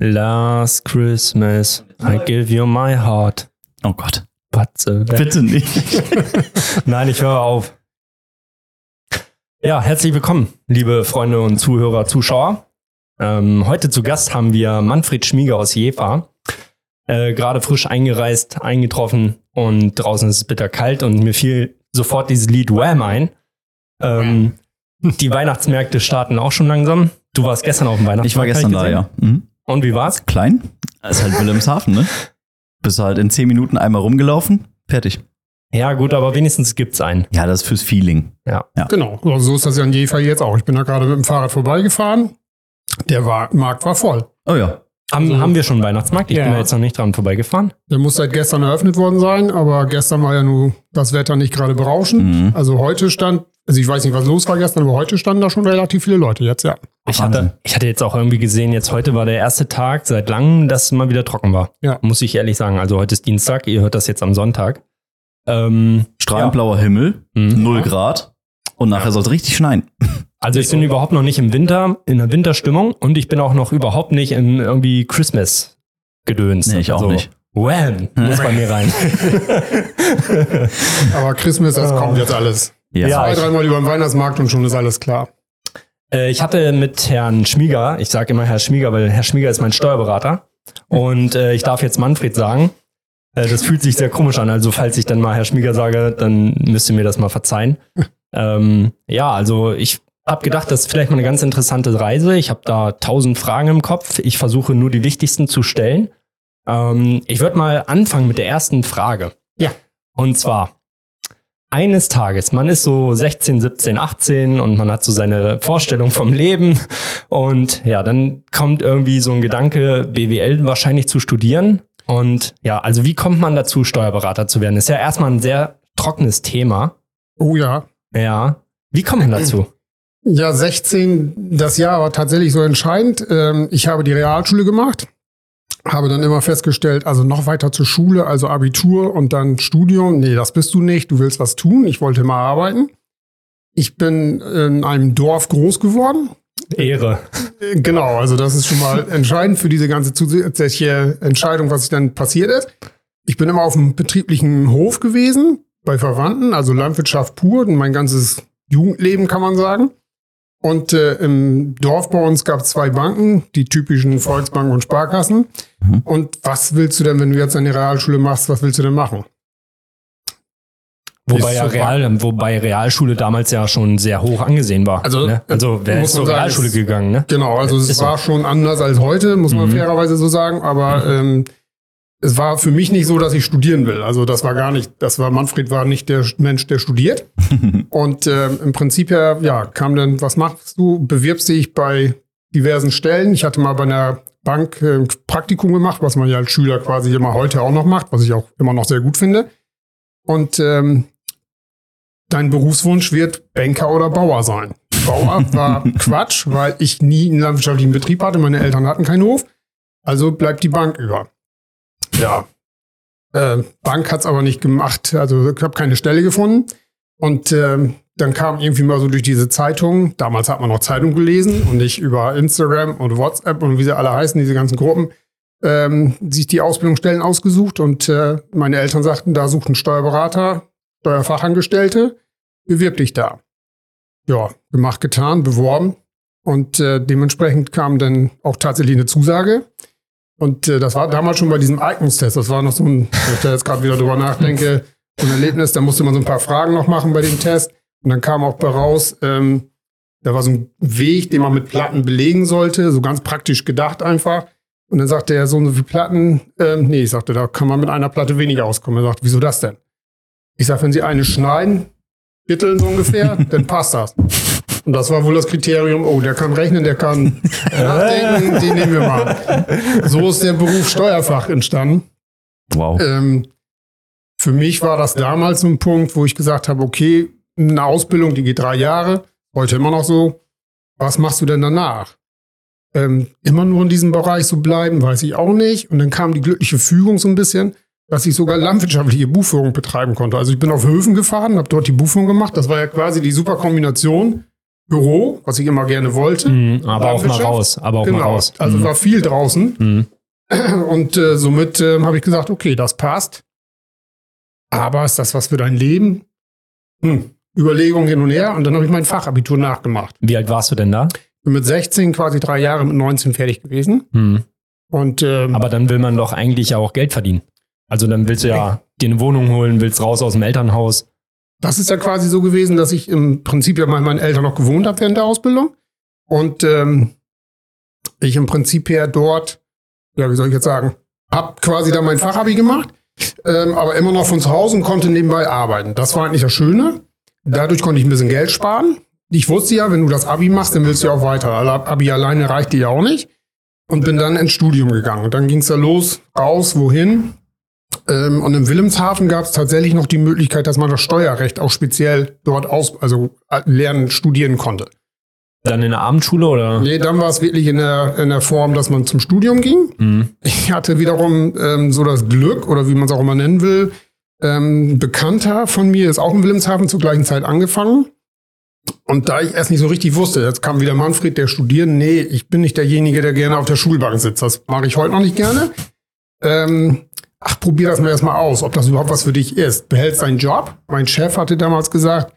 Last Christmas, I give you my heart. Oh Gott. Patze. Bitte nicht. Nein, ich höre auf. Ja, herzlich willkommen, liebe Freunde und Zuhörer, Zuschauer. Ähm, heute zu Gast haben wir Manfred Schmieger aus Jever. Äh, Gerade frisch eingereist, eingetroffen und draußen ist es bitter kalt und mir fiel sofort dieses Lied Wham ein. Ähm, die Weihnachtsmärkte starten auch schon langsam. Du warst gestern auf dem Weihnachtsmarkt. Ich war gestern da, ja. Mhm. Und wie war's? Klein. Das ist halt Wilhelmshaven, ne? Bist halt in zehn Minuten einmal rumgelaufen, fertig. Ja, gut, aber wenigstens gibt's einen. Ja, das ist fürs Feeling. Genau, also so ist das ja in Jever jetzt auch. Ich bin da gerade mit dem Fahrrad vorbeigefahren. Der war, Markt war voll. Oh ja. Haben, Also- haben wir schon Weihnachtsmarkt? Ich bin Ja. da jetzt noch nicht dran vorbeigefahren. Der muss seit gestern eröffnet worden sein, aber gestern war ja nur das Wetter nicht gerade berauschend. Mhm. Also heute stand, also ich weiß nicht, was los war gestern, aber heute standen da schon relativ viele Leute jetzt, ja. Ich hatte, ich hatte jetzt auch irgendwie gesehen, jetzt heute war der erste Tag seit langem, dass es mal wieder trocken war. Ja. Muss ich ehrlich sagen. Also heute ist Dienstag, ihr hört das jetzt am Sonntag. Ähm, Strahlend blauer Himmel, Mhm. null Grad. Und nachher soll es richtig schneien. also ich bin überhaupt noch nicht im Winter, in der Winterstimmung und ich bin auch noch überhaupt nicht im irgendwie Christmas-Gedöns. Nee, ich auch also, nicht. Wham, muss bei mir rein. Aber Christmas, das kommt jetzt alles. Ja, Zwei, dreimal über den Weihnachtsmarkt und schon ist alles klar. Äh, ich hatte mit Herrn Schmieger, ich sage immer Herr Schmieger, weil Herr Schmieger ist mein Steuerberater. Und äh, ich darf jetzt Manfred sagen. Äh, das fühlt sich sehr komisch an. Also, falls ich dann mal Herr Schmieger sage, dann müsst ihr mir das mal verzeihen. ähm, ja, also ich habe gedacht, das ist vielleicht mal eine ganz interessante Reise. Ich habe da tausend Fragen im Kopf. Ich versuche nur die wichtigsten zu stellen. Ähm, ich würde mal anfangen mit der ersten Frage. Ja. Und zwar, eines Tages, man ist so 16, 17, 18 und man hat so seine Vorstellung vom Leben und ja, dann kommt irgendwie so ein Gedanke, BWL wahrscheinlich zu studieren und ja, also wie kommt man dazu, Steuerberater zu werden? Ist ja erstmal ein sehr trockenes Thema. Oh ja. Ja. Wie kommt man dazu? Ja, 16, das Jahr war tatsächlich so entscheidend. Ähm, Ich habe die Realschule gemacht, habe dann immer festgestellt, also noch weiter zur Schule, also Abitur und dann Studium. Nee, das bist du nicht, du willst was tun. Ich wollte mal arbeiten. Ich bin in einem Dorf groß geworden. Ehre. Äh, Genau, also das ist schon mal entscheidend für diese ganze zusätzliche Entscheidung, was dann passiert ist. Ich bin immer auf dem betrieblichen Hof gewesen, bei Verwandten, also Landwirtschaft pur, mein ganzes Jugendleben kann man sagen. Und äh, im Dorf bei uns gab es zwei Banken, die typischen Volksbanken und Sparkassen. Mhm. Und was willst du denn, wenn du jetzt eine Realschule machst, was willst du denn machen? Wobei ja Real, wobei Realschule damals ja schon sehr hoch angesehen war. Also, ne? also wer muss ist zur sagen, Realschule es- gegangen, ne? Genau, also es so. war schon anders als heute, muss man Mhm. fairerweise so sagen. Aber ähm, es war für mich nicht so, dass ich studieren will. Also das war gar nicht, das war Manfred war nicht der Mensch, der studiert. Und ähm, im Prinzip ja, ja, kam dann, was machst du? Bewirbst dich bei diversen Stellen. Ich hatte mal bei einer Bank äh, ein Praktikum gemacht, was man ja als Schüler quasi immer heute auch noch macht, was ich auch immer noch sehr gut finde. Und ähm, dein Berufswunsch wird Banker oder Bauer sein. Bauer war Quatsch, weil ich nie einen landwirtschaftlichen Betrieb hatte. Meine Eltern hatten keinen Hof. Also bleibt die Bank über. Ja. Äh, Bank hat's aber nicht gemacht. Also ich habe keine Stelle gefunden. Und ähm, dann kam irgendwie mal so durch diese Zeitung, damals hat man noch Zeitung gelesen und nicht über Instagram und WhatsApp und wie sie alle heißen, diese ganzen Gruppen, ähm, sich die Ausbildungsstellen ausgesucht und äh, meine Eltern sagten, da sucht ein Steuerberater, Steuerfachangestellte, bewirb dich da. Ja, gemacht, getan, beworben und äh, dementsprechend kam dann auch tatsächlich eine Zusage. Und äh, das war damals schon bei diesem Eignungstest. Das war noch so ein, wenn ich da jetzt gerade wieder drüber nachdenke, so ein Erlebnis. Da musste man so ein paar Fragen noch machen bei dem Test. Und dann kam auch bei raus, ähm, da war so ein Weg, den man mit Platten belegen sollte, so ganz praktisch gedacht einfach. Und dann sagte er so und so viele Platten, ähm, nee, ich sagte, da kann man mit einer Platte weniger auskommen. Er sagt, wieso das denn? Ich sag, wenn Sie eine schneiden, bitteln so ungefähr, dann passt das. Und das war wohl das Kriterium, oh, der kann rechnen, der kann nachdenken, den nehmen wir mal. So ist der Beruf Steuerfach entstanden. Wow. Ähm, für mich war das damals ein Punkt, wo ich gesagt habe, okay, eine Ausbildung, die geht drei Jahre, heute immer noch so. Was machst du denn danach? Ähm, immer nur in diesem Bereich so bleiben, weiß ich auch nicht. Und dann kam die glückliche Fügung so ein bisschen, dass ich sogar landwirtschaftliche Buchführung betreiben konnte. Also ich bin auf Höfen gefahren, habe dort die Buchführung gemacht. Das war ja quasi die super Kombination. Büro, was ich immer gerne wollte. Mhm, aber auch mal raus. Aber auch genau. mal raus. Also Mhm. war viel draußen. Mhm. Und äh, somit äh, habe ich gesagt, okay, das passt. Aber ist das was für dein Leben? Hm. Überlegung hin und her. Und dann habe ich mein Fachabitur nachgemacht. Wie alt warst du denn da? Bin mit 16 quasi drei Jahre mit 19 fertig gewesen. Mhm. Und ähm, Aber dann will man doch eigentlich auch Geld verdienen. Also dann willst du ja dir eine Wohnung holen, willst raus aus dem Elternhaus. Das ist ja quasi so gewesen, dass ich im Prinzip ja bei meinen Eltern noch gewohnt habe während der Ausbildung. Und ähm, ich im Prinzip her dort, ja, wie soll ich jetzt sagen, habe quasi da mein Fachabi gemacht, ähm, aber immer noch von zu Hause und konnte nebenbei arbeiten. Das war eigentlich das Schöne. Dadurch konnte ich ein bisschen Geld sparen. Ich wusste ja, wenn du das Abi machst, dann willst du ja auch weiter. Abi alleine reicht dir ja auch nicht. Und bin dann ins Studium gegangen. Und dann ging es ja los, raus, wohin? Ähm, und in Wilhelmshaven gab es tatsächlich noch die Möglichkeit, dass man das Steuerrecht auch speziell dort aus, also äh, lernen, studieren konnte. Dann in der Abendschule oder? Nee, dann war es wirklich in der, in der Form, dass man zum Studium ging. Mhm. Ich hatte wiederum ähm, so das Glück, oder wie man es auch immer nennen will, ähm, ein Bekannter von mir ist auch in Wilhelmshaven zur gleichen Zeit angefangen. Und da ich erst nicht so richtig wusste, jetzt kam wieder Manfred, der studiert. Nee, ich bin nicht derjenige, der gerne auf der Schulbank sitzt. Das mache ich heute noch nicht gerne. Ähm, ach, probier das mal erstmal aus, ob das überhaupt was für dich ist. Behältst deinen Job. Mein Chef hatte damals gesagt,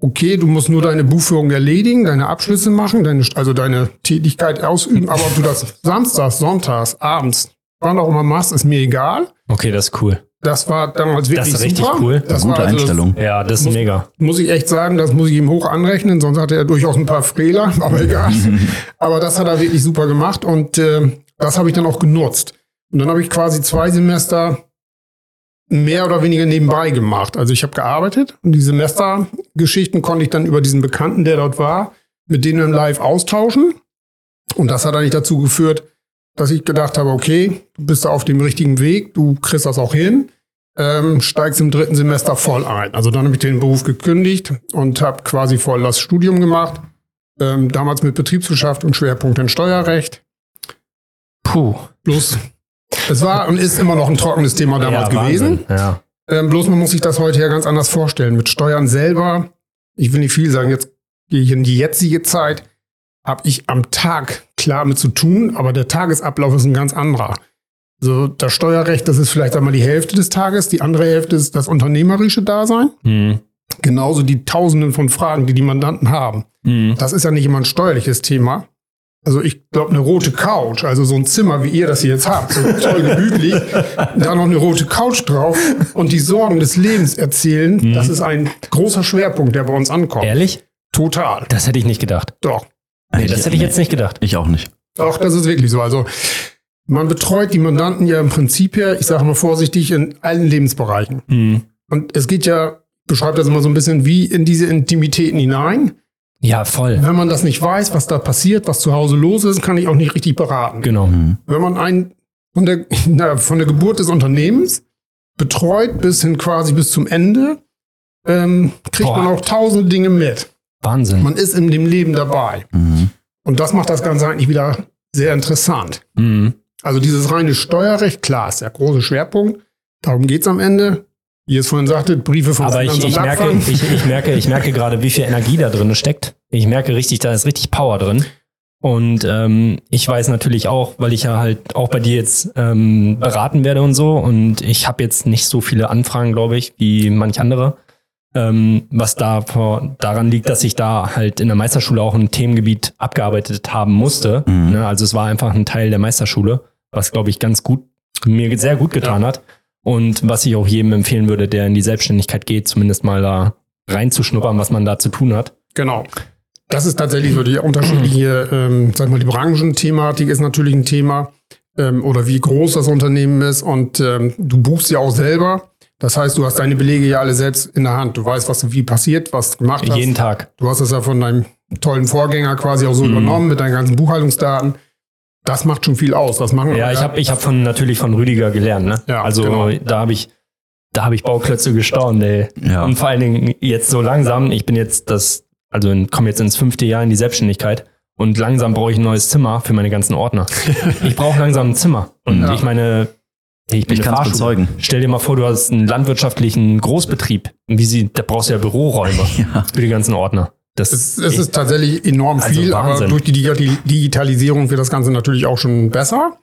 okay, du musst nur deine Buchführung erledigen, deine Abschlüsse machen, deine, also deine Tätigkeit ausüben, aber ob du das samstags, sonntags, abends, wann auch immer machst, ist mir egal. Okay, das ist cool. Das war damals wirklich ist richtig super. cool. Das Gute war also, Einstellung. Ja, das ist Muss- mega. muss ich echt sagen, das muss ich ihm hoch anrechnen, sonst hatte er durchaus ein paar Fehler, aber egal. aber das hat er wirklich super gemacht und äh, das habe ich dann auch genutzt. Und dann habe ich quasi zwei Semester mehr oder weniger nebenbei gemacht. Also ich habe gearbeitet und die Semestergeschichten konnte ich dann über diesen Bekannten, der dort war, mit denen dann live austauschen. Und das hat eigentlich dazu geführt, dass ich gedacht habe, okay, du bist da auf dem richtigen Weg, du kriegst das auch hin, ähm, steigst im dritten Semester voll ein. Also dann habe ich den Beruf gekündigt und habe quasi voll das Studium gemacht. Ähm, damals mit Betriebswirtschaft und Schwerpunkt in Steuerrecht. Puh. Bloß, es war und ist immer noch ein trockenes Thema damals ja, gewesen. Ja. Ähm, bloß man muss sich das heute ja ganz anders vorstellen. Mit Steuern selber, ich will nicht viel sagen, jetzt gehe ich in die jetzige Zeit, habe ich am Tag klar mit zu tun, aber der Tagesablauf ist ein ganz anderer. So, das Steuerrecht, das ist vielleicht einmal die Hälfte des Tages, die andere Hälfte ist das unternehmerische Dasein. Mhm. Genauso die Tausenden von Fragen, die die Mandanten haben. Mhm. Das ist ja nicht immer ein steuerliches Thema. Also ich glaube, eine rote Couch, also so ein Zimmer, wie ihr das hier jetzt habt, so toll gemütlich, da noch eine rote Couch drauf und die Sorgen des Lebens erzählen, Mhm. das ist ein großer Schwerpunkt, der bei uns ankommt. Ehrlich? Total. Das hätte ich nicht gedacht. Doch. Nee, das hätte ich jetzt nicht gedacht. Ich auch nicht. Doch, das ist wirklich so. Also man betreut die Mandanten ja im Prinzip her, ich sage mal vorsichtig, in allen Lebensbereichen. Mhm. Und es geht ja, beschreibt das immer so ein bisschen wie in diese Intimitäten hinein. Ja, voll. Wenn man das nicht weiß, was da passiert, was zu Hause los ist, kann ich auch nicht richtig beraten. Genau. Mhm. Wenn man einen von der, na, von der Geburt des Unternehmens betreut bis hin quasi bis zum Ende, ähm, kriegt Boah. man auch tausend Dinge mit. Wahnsinn. Man ist in dem Leben dabei. Mhm. Und das macht das Ganze eigentlich wieder sehr interessant. Mhm. Also dieses reine Steuerrecht, klar, ist der große Schwerpunkt. Darum geht's am Ende. Wie ihr es vorhin sagtet, Briefe von Aber ich, ich, merke, ich, ich, merke, ich merke gerade, wie viel Energie da drin steckt. Ich merke richtig, da ist richtig Power drin. Und ähm, ich weiß natürlich auch, weil ich ja halt auch bei dir jetzt ähm, beraten werde und so. Und ich habe jetzt nicht so viele Anfragen, glaube ich, wie manch andere. Ähm, was da vor, daran liegt, dass ich da halt in der Meisterschule auch ein Themengebiet abgearbeitet haben musste. Mhm. Ne? Also es war einfach ein Teil der Meisterschule, was, glaube ich, ganz gut, mir sehr gut getan hat. Und was ich auch jedem empfehlen würde, der in die Selbstständigkeit geht, zumindest mal da reinzuschnuppern, was man da zu tun hat. Genau. Das ist tatsächlich so die unterschiedliche, ähm, sag mal, die Branchenthematik ist natürlich ein Thema ähm, oder wie groß das Unternehmen ist und ähm, du buchst ja auch selber. Das heißt, du hast deine Belege ja alle selbst in der Hand. Du weißt, was wie passiert, was du gemacht hast. Jeden Tag. Du hast das ja von deinem tollen Vorgänger quasi auch so Mhm. übernommen mit deinen ganzen Buchhaltungsdaten. Das macht schon viel aus. Das machen Ja, ich habe ich hab von, natürlich von Rüdiger gelernt. Ne? Ja, also genau. da habe ich, da habe ich Bauklötze gestaunt. Ey. Ja. Und vor allen Dingen jetzt so langsam. Ich bin jetzt das, also komme jetzt ins fünfte Jahr in die Selbstständigkeit. Und langsam brauche ich ein neues Zimmer für meine ganzen Ordner. ich brauche langsam ein Zimmer. Und Ja. ich meine, ich bin Ich kann bezeugen. Stell dir mal vor, du hast einen landwirtschaftlichen Großbetrieb. Wie sie, da brauchst du ja Büroräume Ja. für die ganzen Ordner. Das Es, es ist tatsächlich enorm Also viel, aber Wahnsinn. durch die Digi- Digitalisierung wird das Ganze natürlich auch schon besser.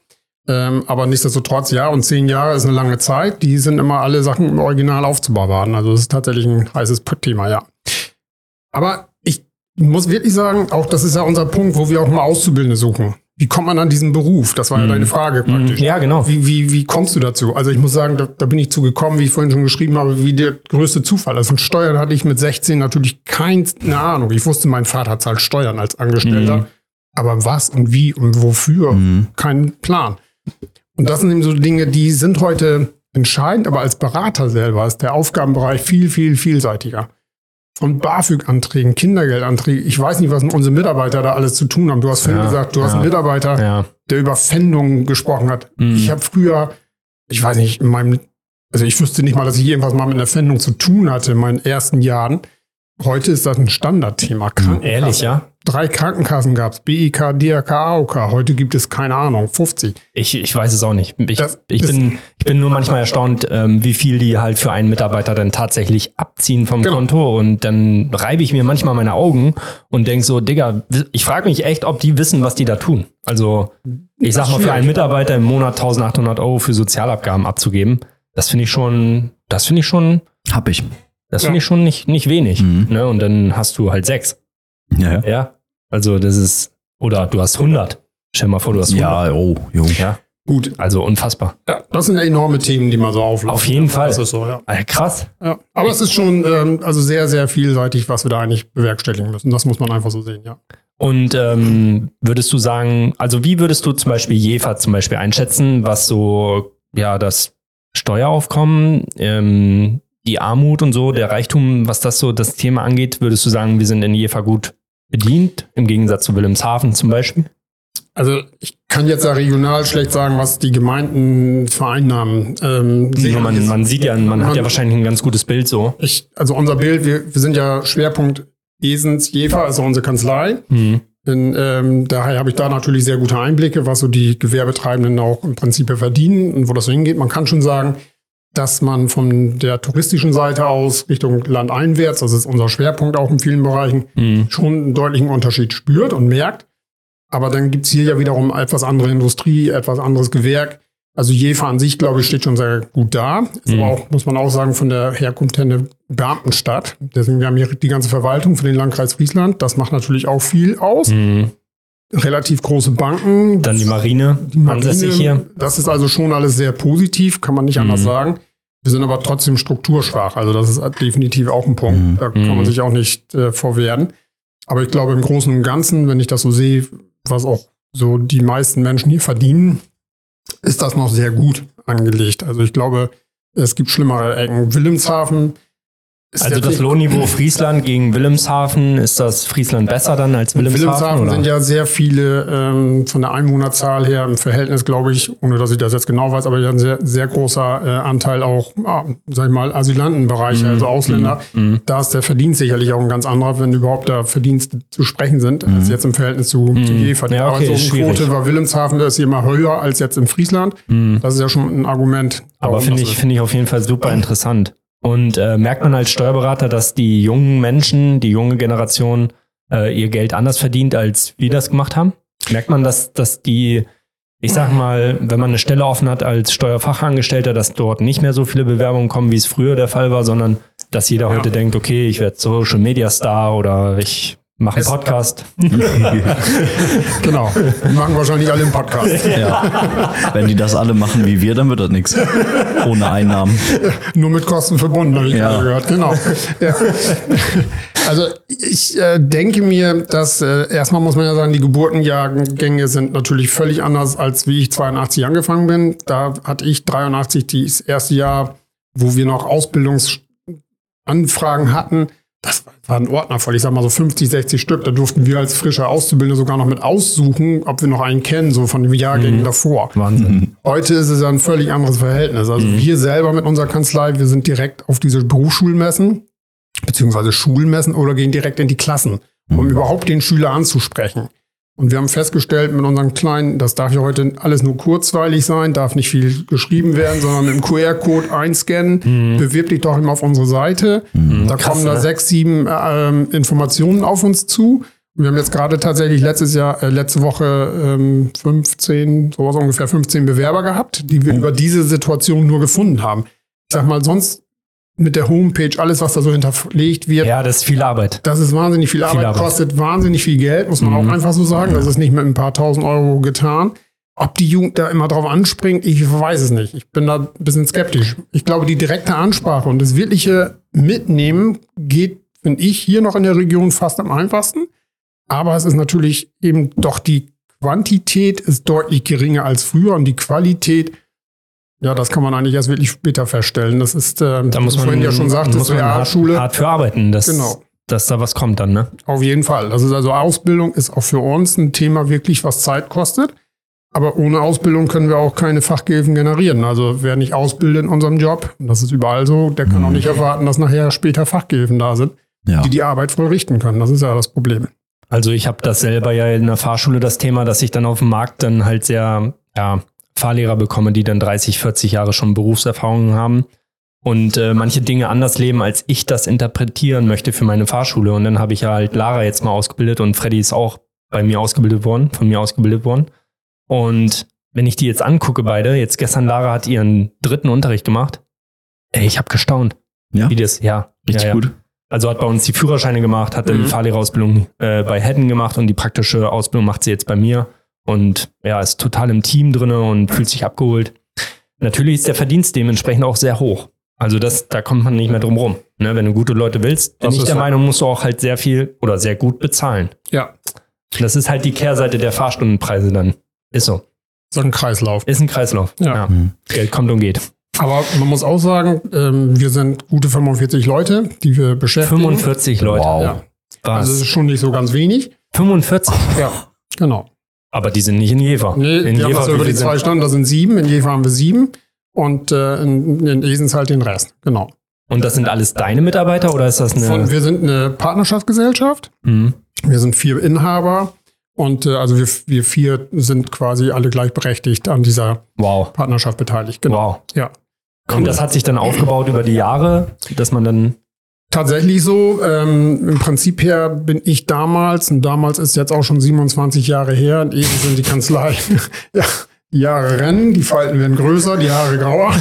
Ähm, aber nichtsdestotrotz, ja, und zehn Jahre ist eine lange Zeit. Die sind immer alle Sachen im Original aufzubewahren. Also das ist tatsächlich ein heißes Thema, ja. Aber ich muss wirklich sagen, auch das ist ja unser Punkt, wo wir auch mal Auszubildende suchen. Wie kommt man an diesen Beruf? Das war ja Mhm. deine Frage Mhm. praktisch. Ja, genau. Wie, wie, wie kommst du dazu? Also ich muss sagen, da, da bin ich zugekommen, wie ich vorhin schon geschrieben habe, wie der größte Zufall. Also von Steuern hatte ich mit 16 natürlich keine Ahnung. Ich wusste, mein Vater zahlt Steuern als Angestellter. Mhm. Aber was und wie und wofür? Mhm. Kein Plan. Und das sind eben so Dinge, die sind heute entscheidend, aber als Berater selber ist der Aufgabenbereich viel, viel vielseitiger. Von BAföG-Anträgen, Kindergeldanträgen, ich weiß nicht, was unsere Mitarbeiter da alles zu tun haben. Du hast vorhin Ja, gesagt, du hast ja. einen Mitarbeiter, Ja. der über Pfändungen gesprochen hat. Mhm. Ich habe früher, ich weiß nicht, in meinem, also ich wüsste nicht mal, dass ich irgendwas mal mit einer Pfändung zu tun hatte in meinen ersten Jahren. Heute ist das ein Standardthema. Krankenkassen. Ehrlich, ja? Drei Krankenkassen gab es, BIK, DRK, AOK. Heute gibt es, keine Ahnung, 50. Ich, ich weiß es auch nicht. Ich, Das ich, bin, ich bin nur manchmal erstaunt, ähm, wie viel die halt für einen Mitarbeiter dann tatsächlich abziehen vom Genau. Konto. Und dann reibe ich mir manchmal meine Augen und denk so, Digga, ich frage mich echt, ob die wissen, was die da tun. Also, ich sag mal, für einen Mitarbeiter im Monat 1800 Euro für Sozialabgaben abzugeben, das finde ich schon, das finde ich schon, Hab ich. Das Ja. finde ich schon nicht, nicht wenig. Mhm. Ne? Und dann hast du halt sechs. Ja, ja. Also, das ist, oder du hast 100. Stell dir mal vor, du hast 100. Ja, oh, jo. Ja. Gut, Also unfassbar. ja, das sind enorme Themen, die man so auflaufen. Auf jeden Fall. Das ist so, ja. Alter, krass. ja. Aber es ist schon ähm, also sehr, sehr vielseitig, was wir da eigentlich bewerkstelligen müssen. Das muss man einfach so sehen, ja. Und ähm, würdest du sagen, also wie würdest du zum Beispiel Jefer zum Beispiel einschätzen, was so ja das Steueraufkommen, ähm, die Armut und so, der Reichtum, was das so das Thema angeht, würdest du sagen, wir sind in Jefer gut bedient, im Gegensatz zu Wilhelmshaven zum Beispiel? Also ich kann jetzt ja regional schlecht sagen, was die Gemeinden vereinnahmen. Ähm, man, man sieht ja, man hat ja Man- wahrscheinlich ein ganz gutes Bild so. ich, also unser Bild, wir, wir sind ja Schwerpunkt Esens Jefer, also unsere Kanzlei. Hm. Denn, ähm, daher habe ich da natürlich sehr gute Einblicke, was so die Gewerbetreibenden auch im Prinzip verdienen und wo das hingeht. Man kann schon sagen, dass man von der touristischen Seite aus Richtung landeinwärts, das ist unser Schwerpunkt auch in vielen Bereichen, Hm. schon einen deutlichen Unterschied spürt und merkt. Aber dann gibt's hier ja wiederum etwas andere Industrie, etwas anderes Gewerk. Also Jever an sich, glaube ich, steht schon sehr gut da. Ist Mhm. aber auch, muss man auch sagen, von der Herkunft her eine Beamtenstadt. Deswegen, wir haben hier die ganze Verwaltung für den Landkreis Friesland. Das macht natürlich auch viel aus. Hm. Relativ große Banken. Dann die Marine, Die Marine, ansässig hier. Das ist also schon alles sehr positiv, kann man nicht anders Mhm. sagen. Wir sind aber trotzdem strukturschwach. Also das ist definitiv auch ein Punkt. Mhm. Da kann Mhm. man sich auch nicht äh, vorwehren. Aber ich glaube im Großen und Ganzen, wenn ich das so sehe, was auch so die meisten Menschen hier verdienen, ist das noch sehr gut angelegt. Also ich glaube, es gibt schlimmere Ecken. Wilhelmshaven Also das Lohnniveau Friesland gegen Wilhelmshaven, ist das Friesland besser dann als Wilhelmshaven? Wilhelmshaven oder? sind ja sehr viele ähm, von der Einwohnerzahl her im Verhältnis, glaube ich, ohne dass ich das jetzt genau weiß, aber ja ein sehr, sehr großer äh, Anteil auch, ah, sag ich mal, Asylantenbereiche, Mhm. also Ausländer. Mhm. Da ist der Verdienst sicherlich auch ein ganz anderer, wenn überhaupt da Verdienste zu sprechen sind, als jetzt im Verhältnis zu, zu Jever. Mhm. Ja, okay, aber ist so eine schwierig. Quote war Wilhelmshaven, das ist hier immer höher als jetzt in Friesland. Mhm. Das ist ja schon ein Argument. Aber finde ich, finde ich auf jeden Fall super interessant. Und äh, merkt man als Steuerberater, dass die jungen Menschen, die junge Generation äh, ihr Geld anders verdient, als wir das gemacht haben? Merkt man, dass, dass die, ich sag mal, wenn man eine Stelle offen hat als Steuerfachangestellter, dass dort nicht mehr so viele Bewerbungen kommen, wie es früher der Fall war, sondern dass jeder Ja. heute denkt, okay, ich werde Social Media Star oder ich mache einen Podcast. Genau. Die machen wahrscheinlich alle im Podcast. Ja. Wenn die das alle machen wie wir, dann wird das nichts. Ohne Einnahmen. Nur mit Kosten verbunden, habe ich Ja. gerade gehört. Genau. Ja. Also ich äh, denke mir, dass äh, erstmal muss man ja sagen, die Geburtenjahrgänge sind natürlich völlig anders, als wie ich 82 angefangen bin. Da hatte ich 83 das erste Jahr, wo wir noch Ausbildungsanfragen hatten. Das war ein Ordner voll, ich sag mal so 50, 60 Stück. Da durften wir als frische Auszubildende sogar noch mit aussuchen, ob wir noch einen kennen, so von den Jahrgängen davor. Wahnsinn. Heute ist es ja ein völlig anderes Verhältnis. Also wir selber mit unserer Kanzlei, wir sind direkt auf diese Berufsschulmessen, beziehungsweise Schulmessen oder gehen direkt in die Klassen, um überhaupt den Schüler anzusprechen. Und wir haben festgestellt mit unseren Kleinen, das darf ja heute alles nur kurzweilig sein, darf nicht viel geschrieben werden, sondern mit dem QR-Code einscannen, Mhm. bewirb dich doch immer auf unsere Seite. Da Krass, kommen da ne? sechs, sieben ähm, Informationen auf uns zu. Wir haben jetzt gerade tatsächlich letztes Jahr, äh, letzte Woche ähm, 15, sowas ungefähr 15 Bewerber gehabt, die wir über diese Situation nur gefunden haben. Ich sag mal, sonst mit der Homepage, alles, was da so hinterlegt wird, Ja, das ist viel Arbeit. das ist wahnsinnig viel Arbeit, Arbeit. kostet wahnsinnig viel Geld, muss man Mhm. auch einfach so sagen. Das ist nicht mit ein paar tausend Euro getan. Ob die Jugend da immer drauf anspringt, ich weiß es nicht. Ich bin da ein bisschen skeptisch. Ich glaube, die direkte Ansprache und das wirkliche Mitnehmen geht, finde ich, hier noch in der Region fast am einfachsten. Aber es ist natürlich eben doch die Quantität ist deutlich geringer als früher und die Qualität, ja, das kann man eigentlich erst wirklich später feststellen. Das ist, äh, Da muss man, vorhin ja schon sagtest, muss man hart, Realschule. hart für arbeiten, dass, Genau. dass da was kommt dann, ne? Auf jeden Fall. Das ist also Ausbildung ist auch für uns ein Thema wirklich, was Zeit kostet. Aber ohne Ausbildung können wir auch keine Fachgehilfen generieren. Also wer nicht ausbildet in unserem Job, und das ist überall so, der kann auch nicht erwarten, dass nachher später Fachgehilfen da sind, Ja. die die Arbeit voll richten können. Das ist ja das Problem. Also ich habe das selber ja in der Fahrschule das Thema, dass ich dann auf dem Markt dann halt sehr ja, Fahrlehrer bekomme, die dann 30, 40 Jahre schon Berufserfahrung haben und äh, manche Dinge anders leben, als ich das interpretieren möchte für meine Fahrschule. Und dann habe ich ja halt Lara jetzt mal ausgebildet und Freddy ist auch bei mir ausgebildet worden, von mir ausgebildet worden. Und wenn ich die jetzt angucke, beide, jetzt gestern Lara hat ihren dritten Unterricht gemacht. Ey, ich habe gestaunt. Ja, Wie das, ja. richtig ja, ja. gut. Also hat bei uns die Führerscheine gemacht, hat dann Mhm. die Fahrlehrerausbildung äh, bei Hedden gemacht und die praktische Ausbildung macht sie jetzt bei mir. Und ja, ist total im Team drinne und fühlt sich abgeholt. Natürlich ist der Verdienst dementsprechend auch sehr hoch. Also das, da kommt man nicht mehr drum rum. Ne, wenn du gute Leute willst, bin Das ich der so. Meinung, musst du auch halt sehr viel oder sehr gut bezahlen. Ja, Das ist halt die Kehrseite der Fahrstundenpreise dann. Ist so. so ein Kreislauf. Ist ein Kreislauf. Ja. Mhm. Geld kommt und geht. Aber man muss auch sagen, ähm, wir sind gute 45 Leute, die wir beschäftigen. 45 Leute. Wow. Ja. Also es ist schon nicht so ganz wenig. 45? Ja, genau. Aber die sind nicht in Jever. Nee, in wir haben wie über die zwei Stunden, da sind sieben, in Jever haben wir sieben und äh, in, in Esens halt den Rest, genau. Und das sind alles deine Mitarbeiter oder ist das eine. Von, wir sind eine Partnerschaftsgesellschaft, Mhm. wir sind vier Inhaber und äh, also wir, wir vier sind quasi alle gleichberechtigt an dieser Wow. Partnerschaft beteiligt, genau. Wow. Ja. Und das hat sich dann aufgebaut über die Jahre, dass man dann. Tatsächlich so. Ähm, Im Prinzip her bin ich damals, und damals ist jetzt auch schon 27 Jahre her, und eben sind die Kanzlei, ja, die Jahre rennen, die Falten werden größer, die Haare grauer.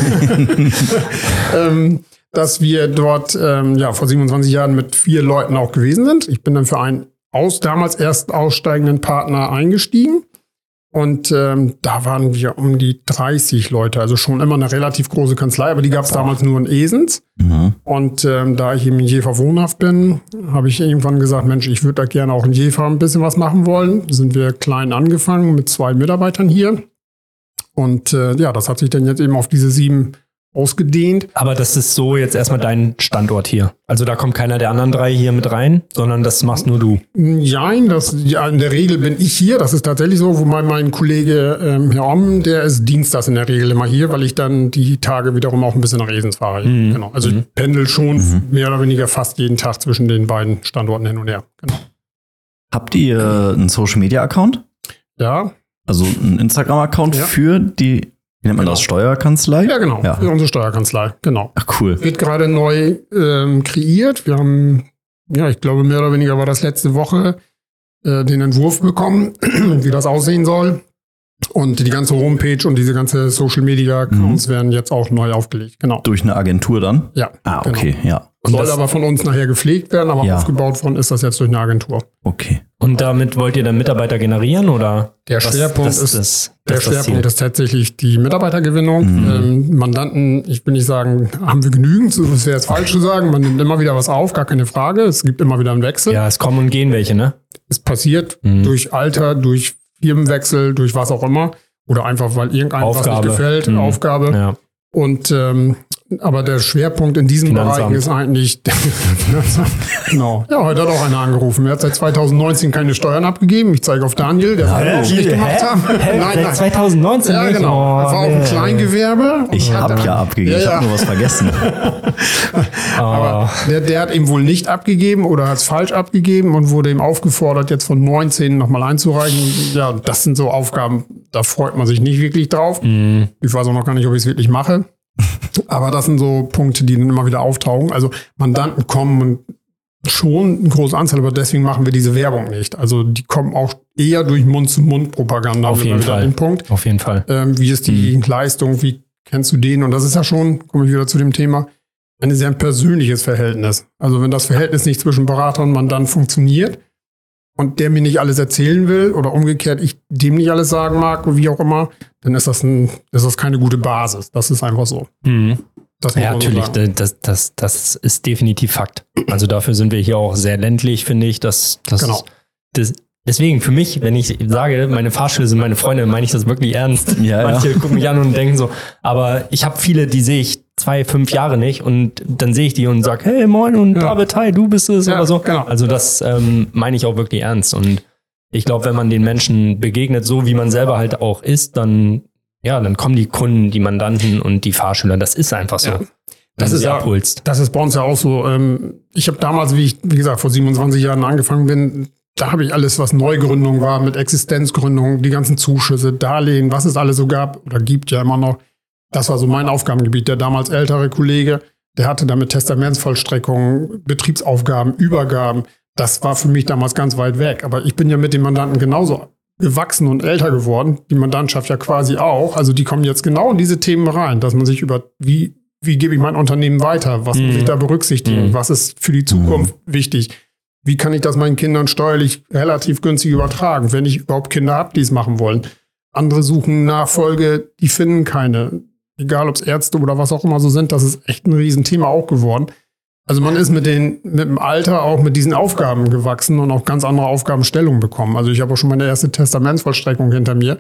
ähm, dass wir dort ähm, ja vor 27 Jahren mit vier Leuten auch gewesen sind. Ich bin dann für einen aus, damals erst aussteigenden Partner eingestiegen. Und ähm, da waren wir um die 30 Leute, also schon immer eine relativ große Kanzlei, aber die gab es damals nur in Esens. Mhm. Und ähm, da ich eben in Jever wohnhaft bin, habe ich irgendwann gesagt, Mensch, ich würde da gerne auch in Jever ein bisschen was machen wollen. Sind wir klein angefangen mit zwei Mitarbeitern hier. Und äh, ja, das hat sich dann jetzt eben auf diese sieben ausgedehnt. Aber das ist so jetzt erstmal dein Standort hier. Also da kommt keiner der anderen drei hier mit rein, sondern das machst nur du. Nein, das, ja, in der Regel bin ich hier. Das ist tatsächlich so, wo mein, mein Kollege ähm, Herr Omm, der ist dienstags in der Regel immer hier, weil ich dann die Tage wiederum auch ein bisschen nach Esens fahre. Mhm. Genau. Also ich pendel schon mehr oder weniger fast jeden Tag zwischen den beiden Standorten hin und her. Genau. Habt ihr einen Social Media Account? Ja, Also einen Instagram-Account Ja. für die, wie nennt man Genau. das, Steuerkanzlei? Ja, genau. Ja. Unsere Steuerkanzlei. Genau. Ach, cool. Wird gerade neu ähm, kreiert. Wir haben, ja, ich glaube, mehr oder weniger war das letzte Woche äh, den Entwurf bekommen, wie das aussehen soll. Und die ganze Homepage und diese ganze Social Media Accounts werden jetzt auch neu aufgelegt. Genau. Durch eine Agentur dann? Ja. Ah, genau. okay, ja. Und Soll das- aber von uns nachher gepflegt werden, aber Ja. aufgebaut worden ist das jetzt durch eine Agentur. Okay. Und damit wollt ihr dann Mitarbeiter generieren oder? Der Was- Schwerpunkt das, ist, das, der das ist Schwerpunkt tatsächlich die Mitarbeitergewinnung. Mhm. Ähm, Mandanten, ich will nicht sagen, haben wir genügend, so- das wäre jetzt falsch zu sagen. Man nimmt immer wieder was auf, gar keine Frage. Es gibt immer wieder einen Wechsel. Ja, es kommen und gehen welche, ne? Es passiert Mhm. durch Alter, durch Firmenwechsel, durch was auch immer. Oder einfach, weil irgendeinem was nicht gefällt, Mhm. Aufgabe. Ja. Und ähm, aber der Schwerpunkt in diesen Finanzamt. Bereichen ist eigentlich. Genau. Ja, heute hat auch einer angerufen. Er hat seit 2019 keine Steuern abgegeben. Ich zeige auf Daniel, der soll das nicht gemacht haben. Hä? Nein, Seit nein. 2019 Ja, genau. Oh, er war auch ein Kleingewerbe. Ich hat hab dann- ja abgegeben, Ja, ich ja. hab nur was vergessen. Aber der, der hat ihm wohl nicht abgegeben oder hat es falsch abgegeben und wurde ihm aufgefordert, jetzt von 19 nochmal einzureichen. Ja, das sind so Aufgaben, da freut man sich nicht wirklich drauf. Mhm. Ich weiß auch noch gar nicht, ob ich es wirklich mache. Aber das sind so Punkte, die dann immer wieder auftauchen. Also Mandanten kommen und schon eine große Anzahl, aber deswegen machen wir diese Werbung nicht. Also die kommen auch eher durch Mund-zu-Mund-Propaganda. Auf jeden Fall. Den Punkt. Auf jeden Fall. Ähm, wie ist die Mhm. Leistung? Wie kennst du den? Und das ist ja schon, komme ich wieder zu dem Thema, ein sehr persönliches Verhältnis. Also wenn das Verhältnis nicht zwischen Berater und Mandant funktioniert und der mir nicht alles erzählen will oder umgekehrt ich dem nicht alles sagen mag, wie auch immer, dann ist das, ein, ist das keine gute Basis. Das ist einfach so. Mhm. Ja, so natürlich, das, das, das ist definitiv Fakt. Also dafür sind wir hier auch sehr ländlich, finde ich. Das, das, Genau. das, deswegen, für mich, wenn ich sage, meine Fahrschüler sind meine Freunde, meine ich das wirklich ernst. Ja, ja. Manche gucken mich an und denken so, aber ich habe viele, die sehe ich zwei, fünf Jahre nicht und dann sehe ich die und sage, hey, moin und Ja. David, hi, du bist es Ja, oder so. genau. Also das ähm, meine ich auch wirklich ernst. Und ich glaube, wenn man den Menschen begegnet, so wie man selber halt auch ist, dann, ja, dann kommen die Kunden, die Mandanten und die Fahrschüler. Das ist einfach so. Ja. Das ist ja- abholst. Das ist bei uns ja auch so. Ähm, ich habe damals, wie ich, wie gesagt, vor 27 Jahren angefangen bin, da habe ich alles, was Neugründung war, mit Existenzgründung, die ganzen Zuschüsse, Darlehen, was es alles so gab oder gibt ja immer noch. Das war so mein Aufgabengebiet. Der damals ältere Kollege, der hatte damit Testamentsvollstreckung, Betriebsaufgaben, Übergaben. Das war für mich damals ganz weit weg. Aber ich bin ja mit den Mandanten genauso gewachsen und älter geworden. Die Mandantschaft ja quasi auch. Also die kommen jetzt genau in diese Themen rein, dass man sich über, wie, wie gebe ich mein Unternehmen weiter? Was muss Mhm. ich da berücksichtigen? Mhm. Was ist für die Zukunft wichtig? Wie kann ich das meinen Kindern steuerlich relativ günstig übertragen, wenn ich überhaupt Kinder habe, die es machen wollen? Andere suchen Nachfolge, die finden keine. Egal, ob es Ärzte oder was auch immer so sind, das ist echt ein Riesenthema auch geworden. Also man ist mit, den, mit dem Alter auch mit diesen Aufgaben gewachsen und auch ganz andere Aufgabenstellungen bekommen. Also ich habe auch schon meine erste Testamentsvollstreckung hinter mir.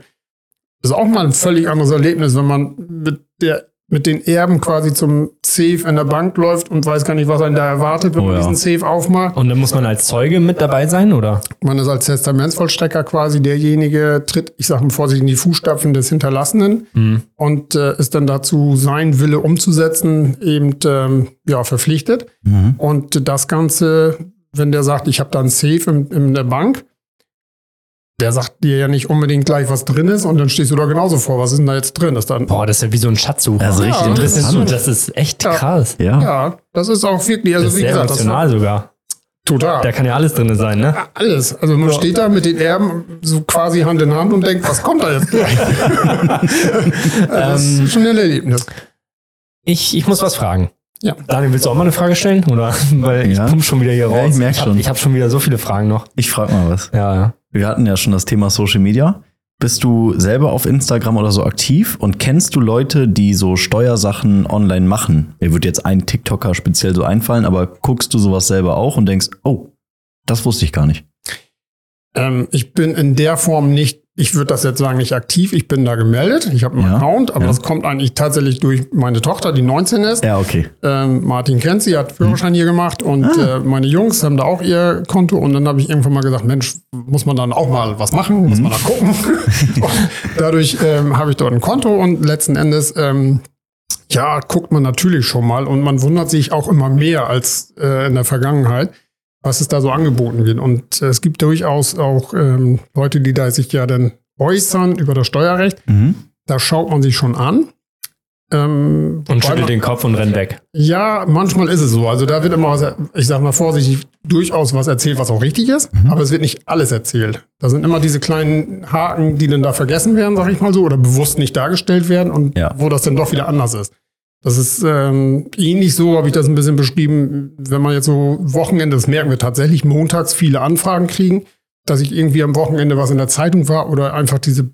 Das ist auch mal ein völlig anderes Erlebnis, wenn man mit, der, mit den Erben quasi zum Safe in der Bank läuft und weiß gar nicht, was einen da erwartet, wenn Oh man ja. diesen Safe aufmacht. Und dann muss man als Zeuge mit dabei sein, oder? Man ist als Testamentsvollstrecker quasi derjenige, tritt, ich sage mal vorsichtig, in die Fußstapfen des Hinterlassenen Mhm. und äh, ist dann dazu, sein Wille umzusetzen, eben ähm, ja, verpflichtet. Mhm. Und das Ganze, wenn der sagt, ich habe da ein Safe in, in der Bank, der sagt dir ja nicht unbedingt gleich, was drin ist, und dann stehst du da genauso vor, was ist denn da jetzt drin? Ist dann, Boah, das ist ja wie so ein Schatzsucher. Das ist richtig Ja, das, ist, interessant. das ist echt Ja. krass. Ja. ja, das ist auch wirklich, also Das ist wie sehr gesagt, das emotional sogar. total. Da kann ja alles drin sein, ne? Alles. Also man steht da mit den Erben so quasi Hand in Hand und denkt, was kommt da jetzt das Ähm, ist schon ein Erlebnis. Ich, ich muss was fragen. Ja. Daniel, willst du auch mal eine Frage stellen? Oder? Weil ich Ja. pump schon wieder hier Ja, raus. ich merk hab- schon. Ich habe schon wieder so viele Fragen noch. Ich frage mal was. Ja, ja. Wir hatten ja schon das Thema Social Media. Bist du selber auf Instagram oder so aktiv und kennst du Leute, die so Steuersachen online machen? Mir wird jetzt ein TikToker speziell so einfallen, aber guckst du sowas selber auch und denkst, oh, das wusste ich gar nicht. Ähm, ich bin in der Form nicht, ich würde das jetzt sagen, nicht aktiv. Ich bin da gemeldet. Ich habe einen Ja, Account, aber ja. das kommt eigentlich tatsächlich durch meine Tochter, die 19 ist. Ja, okay. Ähm, Martin kennt sie, hat Führerschein hier gemacht und Ah. äh, meine Jungs haben da auch ihr Konto und dann habe ich irgendwann mal gesagt, Mensch, muss man dann auch mal was machen, muss man da gucken. dadurch ähm, habe ich dort ein Konto und letzten Endes, ähm, ja, guckt man natürlich schon mal und man wundert sich auch immer mehr als äh, in der Vergangenheit, was es da so angeboten wird. Und äh, es gibt durchaus auch ähm, Leute, die da sich ja dann äußern über das Steuerrecht. Mhm. Da schaut man sich schon an. Ähm, Und schüttelt man- den Kopf und rennt weg. ja, manchmal ist es so. Also da wird immer, ich sag mal vorsichtig, durchaus was erzählt, was auch richtig ist, aber es wird nicht alles erzählt. Da sind immer diese kleinen Haken, die dann da vergessen werden, sag ich mal so, oder bewusst nicht dargestellt werden und Ja. wo das dann doch wieder anders ist. Das ist ähm, ähnlich so, habe ich das ein bisschen beschrieben, wenn man jetzt so Wochenende, das merken wir tatsächlich, montags viele Anfragen kriegen, dass ich irgendwie am Wochenende was in der Zeitung war oder einfach diese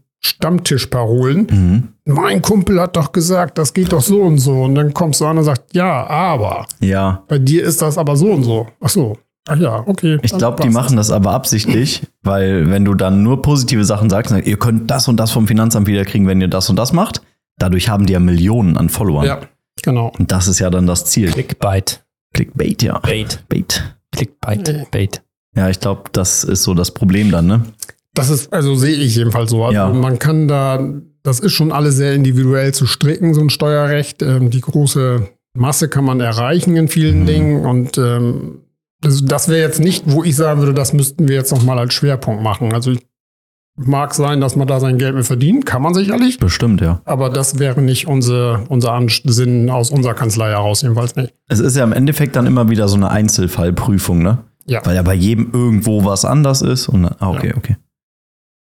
Stammtischparolen Mhm. mein Kumpel hat doch gesagt, das geht doch so und so. Und dann kommst du an und sagst, ja, aber Ja. bei dir ist das aber so und so. Ach so. Ach ja, okay. Ich glaube, die machen das aber absichtlich, weil wenn du dann nur positive Sachen sagst, sagst, ihr könnt das und das vom Finanzamt wiederkriegen, wenn ihr das und das macht, dadurch haben die ja Millionen an Followern. Ja, Genau. Und das ist ja dann das Ziel. Clickbait. Clickbait, ja. Bait. Bait. Clickbait. Bait. Ja, ich glaube, das ist so das Problem dann, ne? Das ist, also sehe ich jedenfalls so. Also Ja. man kann da, das ist schon alles sehr individuell zu stricken, so ein Steuerrecht. Ähm, die große Masse kann man erreichen in vielen Mhm. Dingen und ähm, das, das wäre jetzt nicht, wo ich sagen würde, das müssten wir jetzt nochmal als Schwerpunkt machen. Also ich, mag sein, dass man da sein Geld mit verdient, kann man sicherlich, Bestimmt, ja. aber das wäre nicht unser, unser Ansinn aus unserer Kanzlei heraus, jedenfalls nicht. Es ist ja im Endeffekt dann immer wieder so eine Einzelfallprüfung, ne? Ja. Weil ja bei jedem irgendwo was anders ist. Und ah, okay, okay.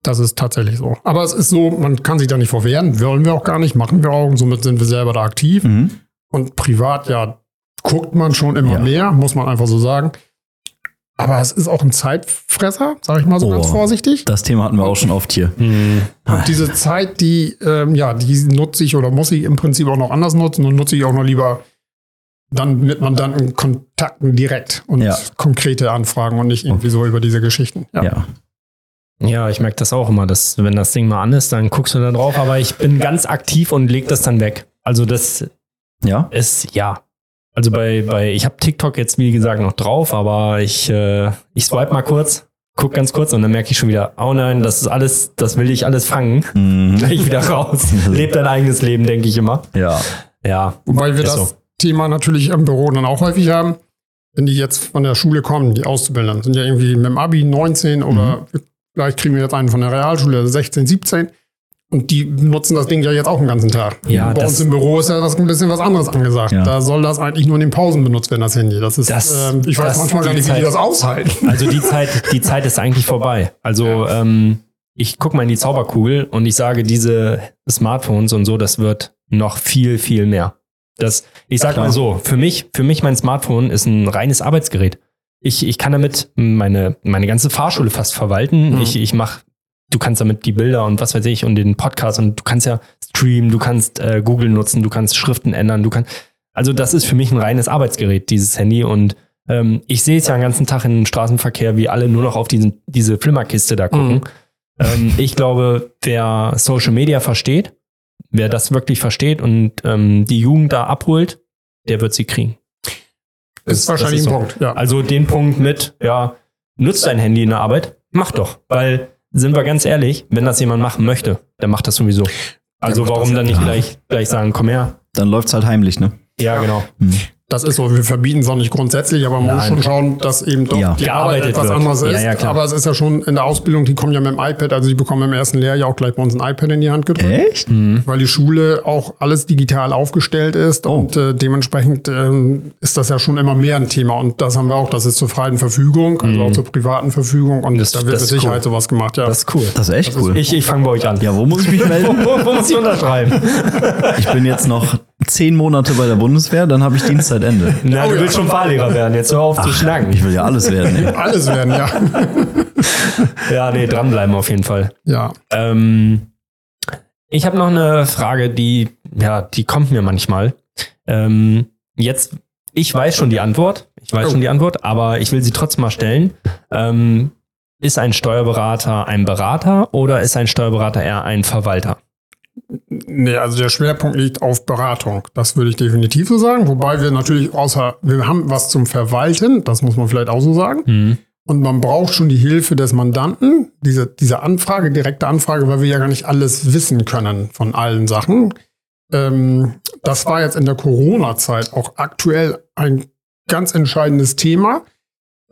Das ist tatsächlich so. Aber es ist so, man kann sich da nicht vorwehren, wollen wir auch gar nicht, machen wir auch, und somit sind wir selber da aktiv. Mhm. Und privat, ja, guckt man schon immer Ja. mehr, muss man einfach so sagen. Aber es ist auch ein Zeitfresser, sage ich mal so Oh. ganz vorsichtig. Das Thema hatten wir auch schon oft hier. Hm. Und diese Zeit, die, ähm, ja, die nutze ich oder muss ich im Prinzip auch noch anders nutzen und nutze ich auch noch lieber dann mit Mandanten Kontakten direkt und Ja. konkrete Anfragen und nicht irgendwie so über diese Geschichten. Ja. Ja, ich merke das auch immer, dass wenn das Ding mal an ist, dann guckst du da drauf, aber ich bin ganz aktiv und leg das dann weg. Also das Ja. ist, ja. Also bei, bei ich habe TikTok jetzt wie gesagt noch drauf, aber ich, äh, ich swipe mal kurz, guck ganz kurz und dann merke ich schon wieder, oh nein, das ist alles, das will ich alles fangen. Mhm. Gleich wieder raus. Leb dein eigenes Leben, denke ich immer. Ja. Ja. Wobei wir das so. Thema natürlich im Büro dann auch häufig haben. Wenn die jetzt von der Schule kommen, die Auszubildenden, sind ja irgendwie mit dem Abi 19 oder vielleicht kriegen wir jetzt einen von der Realschule 16, 17. Und die nutzen das Ding ja jetzt auch den ganzen Tag. Ja, Bei das- uns im Büro ist ja was, ein bisschen was anderes angesagt. Ja. Da soll das eigentlich nur in den Pausen benutzt werden, das Handy. Das ist, Das- ähm, ich weiß das- manchmal gar nicht, wie die Zeit- das aushalten. Also die Zeit, die Zeit ist eigentlich vorbei. Also ähm, ich gucke mal in die Zauberkugel und ich sage, diese Smartphones und so, das wird noch viel, viel mehr. Das, ich sag mal so, für mich, für mich mein Smartphone ist ein reines Arbeitsgerät. Ich, ich kann damit meine, meine ganze Fahrschule fast verwalten. Mhm. Ich, ich mach, du kannst damit die Bilder und was weiß ich und den Podcast und du kannst ja streamen, du kannst äh, Google nutzen, du kannst Schriften ändern, du kannst, also das ist für mich ein reines Arbeitsgerät, dieses Handy und ähm, ich sehe es ja den ganzen Tag im Straßenverkehr, wie alle nur noch auf diesen, diese Flimmerkiste da gucken. Mhm. Ähm, ich glaube, wer Social Media versteht, wer das wirklich versteht und ähm, die Jugend da abholt, der wird sie kriegen. Das- ist wahrscheinlich das ein so. Punkt. Ja. Also den Punkt mit, ja, nutzt dein Handy in der Arbeit, mach doch. Weil, sind wir ganz ehrlich, wenn das jemand machen möchte, der macht das sowieso. Also warum dann nicht gleich, gleich sagen, komm her. Dann läuft's halt heimlich, ne? Ja, genau. Das ist so, wir verbieten es auch nicht grundsätzlich, aber man muss Nein. schon schauen, dass eben doch Ja. die Arbeit etwas wird. anderes Ja, ist. ja, klar. aber es ist ja schon in der Ausbildung, die kommen ja mit dem iPad, also die bekommen im ersten Lehrjahr auch gleich bei uns ein iPad in die Hand gedrückt. Echt? Weil die Schule auch alles digital aufgestellt ist Oh. und äh, dementsprechend ähm, ist das ja schon immer mehr ein Thema. Und das haben wir auch, das ist zur freien Verfügung, also auch zur privaten Verfügung und Das- da wird das mit ist Sicherheit cool. sowas gemacht, ja. Das ist cool. Das ist echt cool. Ich, ich fange bei euch an. ja, wo muss ich mich melden? wo, wo muss ich unterschreiben? Ich bin jetzt noch zehn Monate bei der Bundeswehr, dann habe ich Dienstzeitende. Na, du ja. willst schon Fahrlehrer werden. Jetzt hör auf zu schnacken. Ich will ja alles werden. Ey. Alles werden, ja. Ja, nee, dranbleiben auf jeden Fall. ja. Ähm, ich habe noch eine Frage, die, ja, die kommt mir manchmal. Ähm, jetzt, ich weiß schon die Antwort. Ich weiß Oh. schon die Antwort, aber ich will sie trotzdem mal stellen. Ähm, ist ein Steuerberater ein Berater oder ist ein Steuerberater eher ein Verwalter? Nee, also der Schwerpunkt liegt auf Beratung. Das würde ich definitiv so sagen. Wobei wir natürlich außer, wir haben was zum Verwalten, das muss man vielleicht auch so sagen. Hm. Und man braucht schon die Hilfe des Mandanten, diese, diese Anfrage, direkte Anfrage, weil wir ja gar nicht alles wissen können von allen Sachen. Ähm, das war jetzt in der Corona-Zeit auch aktuell ein ganz entscheidendes Thema.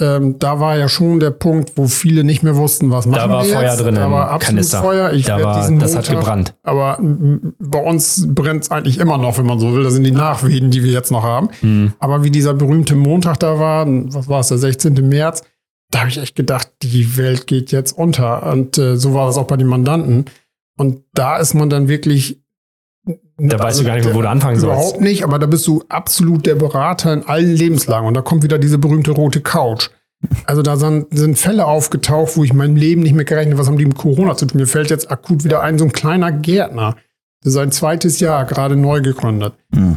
Ähm, da war ja schon der Punkt, wo viele nicht mehr wussten, was machen war wir Feuer jetzt. drin Da war absolut Kanister. Feuer. Ich Da war, das hat Montag- gebrannt. aber bei uns brennt es eigentlich immer noch, wenn man so will. Das sind die Nachwehen, die wir jetzt noch haben. Hm. Aber wie dieser berühmte Montag da war, was war es, der 16. März, da habe ich echt gedacht, die Welt geht jetzt unter. Und äh, so war das auch bei den Mandanten. Und da ist man dann wirklich. Da weißt du gar nicht mehr, wo du anfangen sollst. Überhaupt nicht, aber da bist du absolut der Berater in allen Lebenslagen. Und da kommt wieder diese berühmte rote Couch. Also da sind, sind Fälle aufgetaucht, wo ich mein Leben nicht mehr gerechnet habe, was haben die mit Corona zu tun. Mir fällt jetzt akut wieder ein, so ein kleiner Gärtner, der sein zweites Jahr gerade neu gegründet. Hm.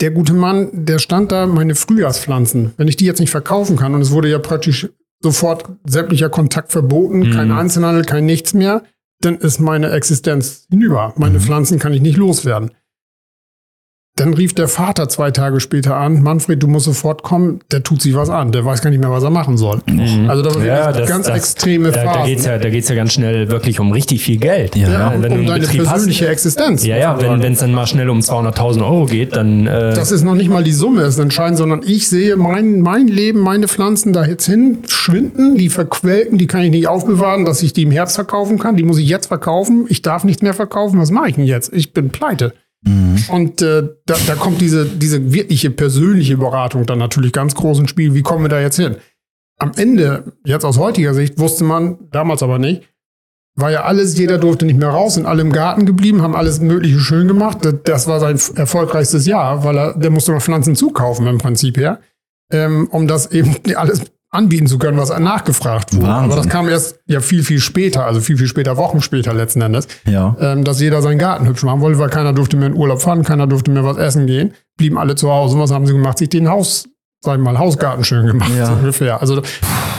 Der gute Mann, der stand da, meine Frühjahrspflanzen. Wenn ich die jetzt nicht verkaufen kann, und es wurde ja praktisch sofort sämtlicher Kontakt verboten, Mhm. kein Einzelhandel, kein nichts mehr, dann ist meine Existenz hinüber. Meine Mhm. Pflanzen kann ich nicht loswerden. Dann rief der Vater zwei Tage später an, Manfred, du musst sofort kommen, der tut sich was an, der weiß gar nicht mehr, was er machen soll. Also das Ja, das, ganz das, extreme da, Phasen. da geht's ja, da geht's ja ganz schnell wirklich um richtig viel Geld. Ja. ja, um, wenn du um einen deine Betrieb hast- persönliche Existenz. Ja, ja, wenn es dann mal schnell um 200.000 Euro geht, dann äh, Das ist noch nicht mal die Summe, ist entscheidend, sondern ich sehe mein, mein Leben, meine Pflanzen da jetzt hin schwinden, die verquelken, die kann ich nicht aufbewahren, dass ich die im Herbst verkaufen kann. Die muss ich jetzt verkaufen. Ich darf nicht mehr verkaufen. Was mache ich denn jetzt? Ich bin pleite. Und äh, da, da kommt diese, diese wirkliche persönliche Beratung dann natürlich ganz groß ins Spiel. Wie kommen wir da jetzt hin? Am Ende, jetzt aus heutiger Sicht, wusste man, damals aber nicht, war ja alles, jeder durfte nicht mehr raus, sind alle im Garten geblieben, haben alles Mögliche schön gemacht. Das, war sein erfolgreichstes Jahr, weil er, der musste noch Pflanzen zukaufen im Prinzip her, ähm, um das eben alles anbieten zu können, was nachgefragt wurde. Wahnsinn. Aber das kam erst ja viel, viel später, also viel, viel später, Wochen später letzten Endes Ja. ähm, dass jeder seinen Garten hübsch machen wollte, weil keiner durfte mehr in Urlaub fahren, keiner durfte mehr was essen gehen, blieben alle zu Hause. Und was haben sie gemacht? Sich den Haus, sag ich mal, Hausgarten schön gemacht, Ja. so ungefähr. Also,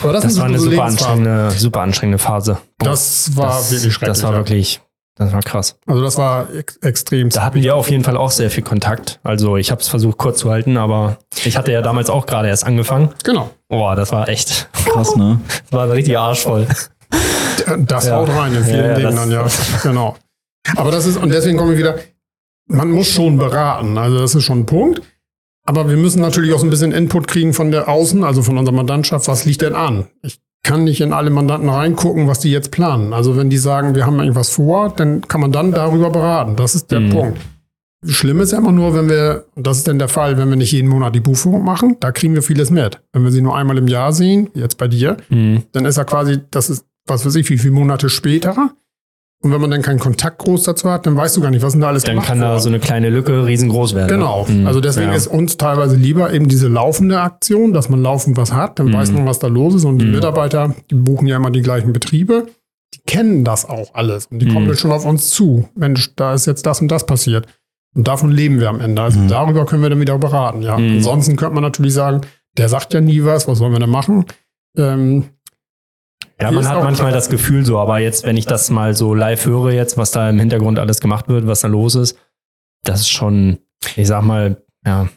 aber das, das war eine so super anstrengende, super anstrengende Phase. Das war das, wirklich schrecklich. Das war wirklich, das war krass. Also das war ex extrem. Da hatten wir auf jeden Fall auch sehr viel Kontakt. Also ich habe es versucht kurz zu halten, aber ich hatte ja damals auch gerade erst angefangen. Genau. Boah, das war echt, Krass, ne? das war richtig arschvoll. Das Ja. haut rein in vielen Ja, ja, Dingen dann, ja. Genau. Aber das ist, und deswegen komme ich wieder, man muss schon beraten. Also das ist schon ein Punkt. Aber wir müssen natürlich auch so ein bisschen Input kriegen von der Außen, also von unserer Mandantschaft. Was liegt denn an? Ich kann nicht in alle Mandanten reingucken, was die jetzt planen. Also wenn die sagen, wir haben irgendwas vor, dann kann man dann darüber beraten. Das ist der Mhm. Punkt. Schlimm ist ja immer nur, wenn wir, und das ist denn der Fall, wenn wir nicht jeden Monat die Buchführung machen, da kriegen wir vieles mit. Wenn wir sie nur einmal im Jahr sehen, jetzt bei dir, Mhm. dann ist er quasi, das ist, was weiß ich, wie viele Monate später. Und wenn man dann keinen Kontakt groß dazu hat, dann weißt du gar nicht, was denn da alles Dann gemacht kann da so eine kleine Lücke riesengroß werden. Genau. Mhm. Also deswegen Ja. ist uns teilweise lieber eben diese laufende Aktion, dass man laufend was hat, dann Mhm. weiß man, was da los ist. Und die Mhm. Mitarbeiter, die buchen ja immer die gleichen Betriebe, die kennen das auch alles. Und die kommen Mhm. dann schon auf uns zu. Mensch, da ist jetzt das und das passiert. Und davon leben wir am Ende. Also Mhm. darüber können wir dann wieder beraten. Ja. Mhm. Ansonsten könnte man natürlich sagen, der sagt ja nie was, was sollen wir denn machen? Ähm, Ja, man hat manchmal das Gefühl so, aber jetzt, wenn ich das mal so live höre, jetzt, was da im Hintergrund alles gemacht wird, was da los ist, das ist schon, ich sag mal, ja,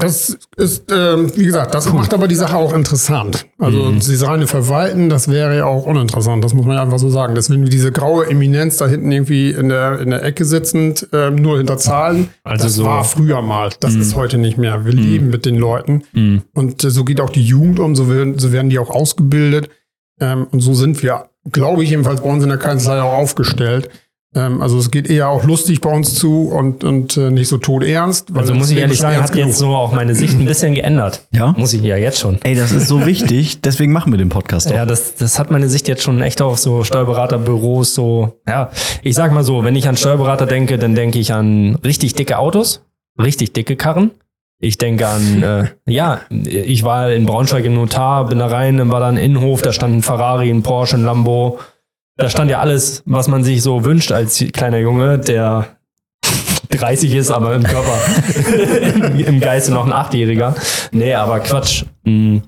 Das ist, ähm, wie gesagt, das macht aber die Sache auch interessant. Also Mhm. sie reine Verwalten, das wäre ja auch uninteressant, das muss man ja einfach so sagen. Deswegen diese graue Eminenz da hinten irgendwie in der, in der Ecke sitzend, ähm, nur hinter Zahlen, Also das so- war früher mal. Das Mhm. ist heute nicht mehr. Wir leben mit den Leuten mhm. und äh, so geht auch die Jugend um, so werden, so werden die auch ausgebildet. Ähm, und so sind wir, glaube ich, jedenfalls bei uns in der Kanzlei auch aufgestellt. Ähm, also es geht eher auch lustig bei uns zu und, und äh, nicht so todernst. weil also das muss ich ehrlich sagen, hat jetzt so auch meine Sicht ein bisschen geändert. Ja? Muss ich ja jetzt schon. Ey, das ist so wichtig, deswegen machen wir den Podcast doch. Ja, das, das hat meine Sicht jetzt schon echt auf so Steuerberaterbüros so, ja, ich sag mal so, wenn ich an Steuerberater denke, dann denke ich an richtig dicke Autos, richtig dicke Karren. Ich denke an, äh, ja, ich war in Braunschweig im Notar, bin da rein, dann war da ein Innenhof, da stand ein Ferrari, ein Porsche, ein Lambo. Da stand ja alles, was man sich so wünscht als kleiner Junge, der 30 ist, aber im Körper, im, im Geiste noch ein Achtjähriger. Nee, aber Quatsch. Hm.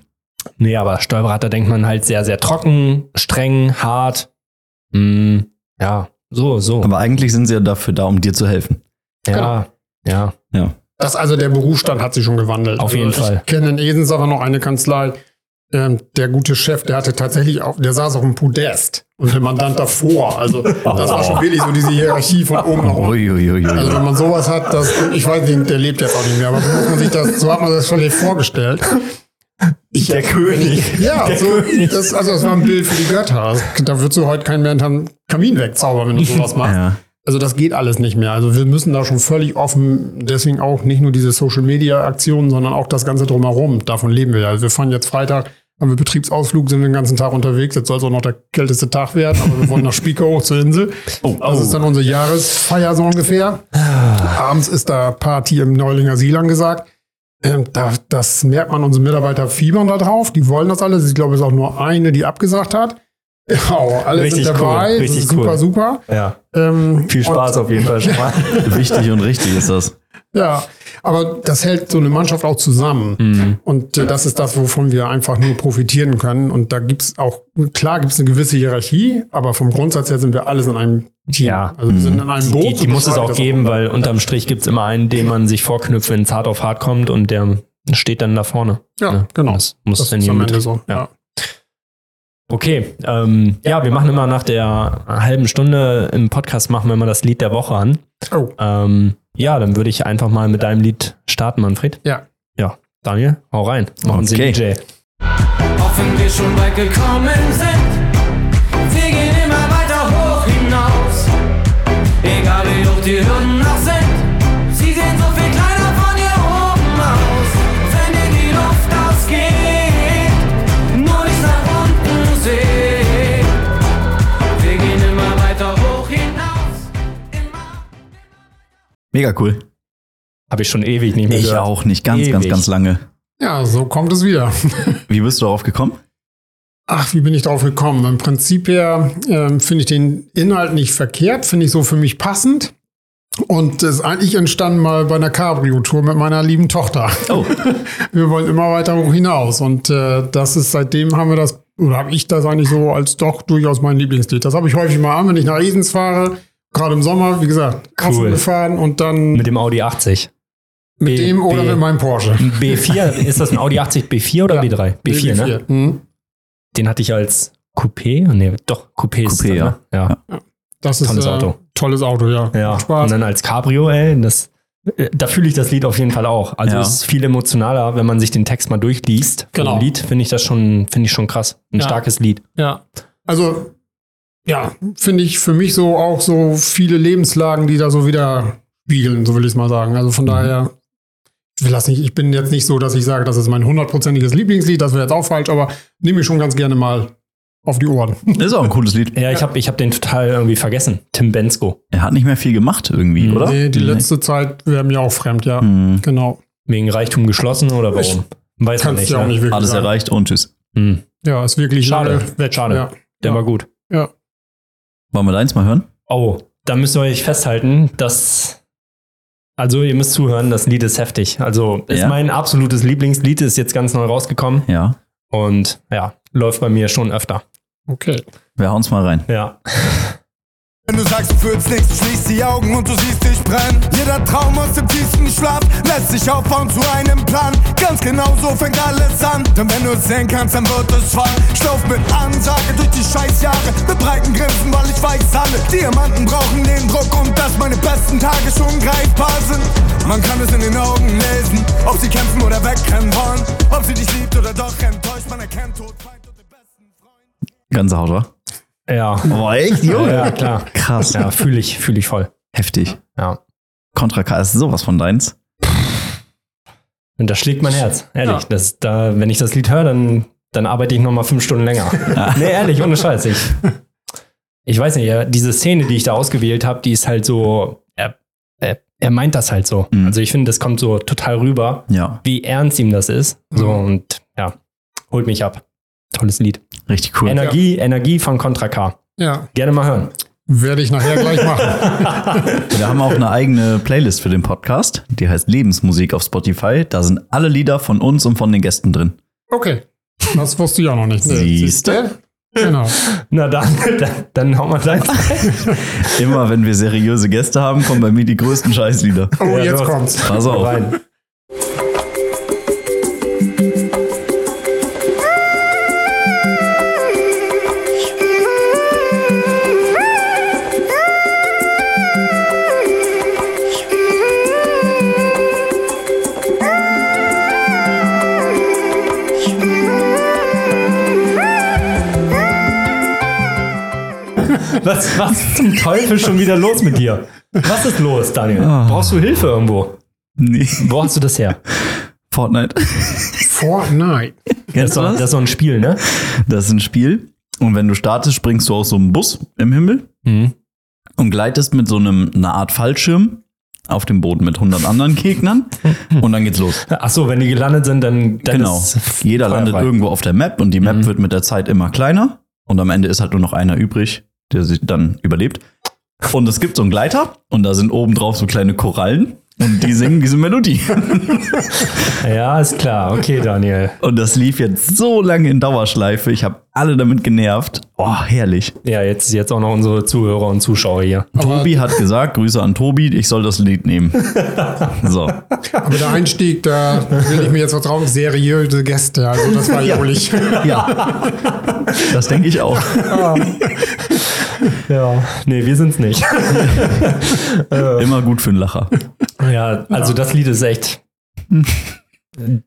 Nee, aber Steuerberater denkt man halt sehr, sehr trocken, streng, hart. Hm, ja, so, so. Aber eigentlich sind sie ja dafür da, um dir zu helfen. ja, ja. Ja. Das also der Berufsstand hat sich schon gewandelt. Auf also jeden ich Fall. kenne in Esens aber noch eine Kanzlei. Ähm, der gute Chef, der hatte tatsächlich auch, der saß auf dem Podest und der Mandant davor. Also das war schon wirklich so diese Hierarchie von oben nach unten. Also wenn man sowas hat, das, ich weiß nicht, der lebt jetzt auch nicht mehr, aber so muss man sich das, so hat man das schon nicht vorgestellt. Ich, Der König. ja, Der so, König. das, also das war ein Bild für die Götter. Da würdest du heute keinen mehr hinterm Kamin wegzaubern, wenn du sowas machst. Ja. Also das geht alles nicht mehr. Also wir müssen da schon völlig offen, deswegen auch nicht nur diese Social Media Aktionen, sondern auch das Ganze drumherum. Davon leben wir ja. Also wir fahren jetzt Freitag, haben wir Betriebsausflug, sind wir den ganzen Tag unterwegs. Jetzt soll es auch noch der kälteste Tag werden, aber wir wollen nach Spiekeroog hoch zur Insel. Oh, Das ist dann unsere Jahresfeier so ungefähr. Abends ist da Party im Neulinger Siel angesagt. Ähm, da, das merkt man, unsere Mitarbeiter fiebern da drauf. Die wollen das alles. Ich glaube, es ist auch nur eine, die abgesagt hat. Ja, alle Richtig sind cool, dabei. das richtig ist super, cool. super. Ja, Ähm, viel Spaß auf jeden Fall schon mal. Wichtig und richtig ist das. Ja, Aber das hält so eine Mannschaft auch zusammen. Mhm. Und äh, das ist das, wovon wir einfach nur profitieren können. Und da gibt's auch, klar gibt's eine gewisse Hierarchie, aber vom Grundsatz her sind wir alles in einem Team. Ja. Also wir sind in einem Boot. Die, die muss es auch geben, weil unterm Strich gibt's immer einen, den man sich vorknüpft, wenn es hart auf hart kommt und der steht dann da vorne. Ja, Ne? genau. Das muss Das dann ist am Ende so. Ja. Ja. Okay, ähm, ja, wir machen immer nach der halben Stunde im Podcast machen wir immer das Lied der Woche an. Oh, Ähm, ja, dann würde ich einfach mal mit deinem Lied starten, Manfred. ja. Ja, Daniel, hau rein. Machen Sie Okay. DJ. Hoffen wir schon weit gekommen sind. Wir gehen immer weiter hoch hinaus. Egal wie hoch die Hürden Mega cool. Habe ich schon ewig nicht mehr Ich gehört. auch nicht ganz, ganz, Ewig. ganz lange. Ja, so kommt es wieder. Wie bist du darauf gekommen? Ach, wie bin ich drauf gekommen? Im Prinzip her ähm, finde ich den Inhalt nicht verkehrt, finde ich so für mich passend. Und es ist eigentlich entstanden mal bei einer Cabrio-Tour mit meiner lieben Tochter. Oh, Wir wollen immer weiter hoch hinaus. Und äh, das ist seitdem haben wir das, oder habe ich das eigentlich so als doch durchaus mein Lieblingslied. Das habe ich häufig mal an, wenn ich nach Esens fahre. Gerade im Sommer, wie gesagt, Cool. cool. gefahren und dann Mit mit, dem Audi 80. B- dem oder B- mit meinem Porsche. B4, ist das ein Audi 80 B4 oder Ja. B3? B4, ne? Mhm. Den hatte ich als Coupé. Nee, doch, Coupé ist Coupé, dann, ja. ne? ja. Das ist Tolles äh, Auto. Tolles Auto, ja. Ja, Spaß. und dann als Cabrio, ey, das, äh, da fühle ich das Lied auf jeden Fall auch. Also Ja. es ist viel emotionaler, wenn man sich den Text mal durchliest. Genau. dem Lied finde ich das schon, finde ich schon krass. Ein Ja. starkes Lied. Ja. Also, ja, finde ich für mich so auch so viele Lebenslagen, die da so wieder spiegeln, so will ich es mal sagen. Also von daher, ich will das nicht, ich bin jetzt nicht so, dass ich sage, das ist mein hundertprozentiges Lieblingslied, das wäre jetzt auch falsch, aber nehme ich schon ganz gerne mal auf die Ohren. ist auch ein cooles Lied. Ja, ich habe ich hab den total irgendwie vergessen. Tim Bensko. Er hat nicht mehr viel gemacht irgendwie, Mhm. oder? Nee, die letzte Zeit wäre mir auch fremd, ja. Hm. Genau. Wegen Reichtum geschlossen oder warum? Ich Weiß man nicht. du ja auch ne? nicht wirklich Alles sagen. erreicht und tschüss. Hm. Ja, ist wirklich Schade. weg. Schade. Ja. Der Ja. war gut. ja. Wollen wir deins mal hören? Oh, da müsst ihr euch festhalten, dass. Also, ihr müsst zuhören, das Lied ist heftig. Also, ist Ja. mein absolutes Lieblingslied, ist jetzt ganz neu rausgekommen Ja. und ja, läuft bei mir schon öfter. Okay. Wir hauen mal rein. Ja. Wenn du sagst, du fühlst nichts, schließ die Augen und du siehst dich brennen. Jeder Traum aus dem tiefsten Schlaf lässt sich aufbauen zu einem Plan. Ganz genau so fängt alles an. Denn wenn du es sehen kannst, dann wird es wahr. Schlauf mit Ansage durch die Scheißjahre. Mit breiten Grinsen, weil ich weiß alle. Diamanten brauchen den Druck und dass meine besten Tage schon greifbar sind. Man kann es in den Augen lesen, ob sie kämpfen oder wegrennen wollen. Ob sie dich liebt oder doch enttäuscht. Man erkennt Tod, Feind und den besten Freund. Ganze Haut? Ja. Boah, echt, Ja, klar. Krass. Ja, fühle ich, fühle ich voll. Heftig. Ja. Contra K ist sowas von deins. Und da schlägt mein Herz. Ehrlich. Ja. Das, da, wenn ich das Lied höre, dann, dann arbeite ich nochmal fünf Stunden länger. nee, ehrlich, ohne Scheiß. Ich, ich weiß nicht, ja, diese Szene, die ich da ausgewählt habe, die ist halt so. Er, er, er meint das halt so. Mhm. Also ich finde, das kommt so total rüber, Ja, wie ernst ihm das ist. So Mhm. und ja, holt mich ab. Tolles Lied. richtig cool. Energie, Energie von Contra K. Ja, Gerne mal hören. werde ich nachher gleich machen. Wir haben auch eine eigene Playlist für den Podcast. Die heißt Lebensmusik auf Spotify. Da sind alle Lieder von uns und von den Gästen drin. Okay. Das wusste ich auch noch nicht. Siehste? Genau. Na dann, dann, dann hau mal deins. Immer wenn wir seriöse Gäste haben, kommen bei mir die größten Scheißlieder. Oh, Ja, jetzt los. kommt's. Pass auf. Rein. Was, was zum Teufel schon wieder los mit dir? Was ist los, Daniel? Ah. Brauchst du Hilfe irgendwo? Nee. Wo hast du das her? Fortnite. Fortnite. Das ist, du doch, das? ist so ein Spiel, ne? Das ist ein Spiel. Und wenn du startest, springst du aus so einem Bus im Himmel Mhm. und gleitest mit so einem, einer Art Fallschirm auf dem Boden mit 100 anderen Gegnern. Und dann geht's los. Ach so, wenn die gelandet sind, dann, dann Genau. ist Jeder landet irgendwo auf der Map und die Map Mhm. wird mit der Zeit immer kleiner. Und am Ende ist halt nur noch einer übrig, der sich dann überlebt. Und es gibt so einen Gleiter und da sind oben drauf so kleine Korallen. Und die singen diese Melodie. Ja, ist klar. Okay, Daniel. Und das lief jetzt so lange in Dauerschleife. Ich habe alle damit genervt. Oh, herrlich. Ja, jetzt, jetzt auch noch unsere Zuhörer und Zuschauer hier. Tobi hat gesagt, Grüße an Tobi, ich soll das Lied nehmen. So. Aber der Einstieg, da will ich mir jetzt vertrauen, seriöse Gäste. Also das war jaulig. Ja. Das denke ich auch. Ja. Nee, wir sind's nicht. Immer gut für einen Lacher. ja, also das Lied ist echt.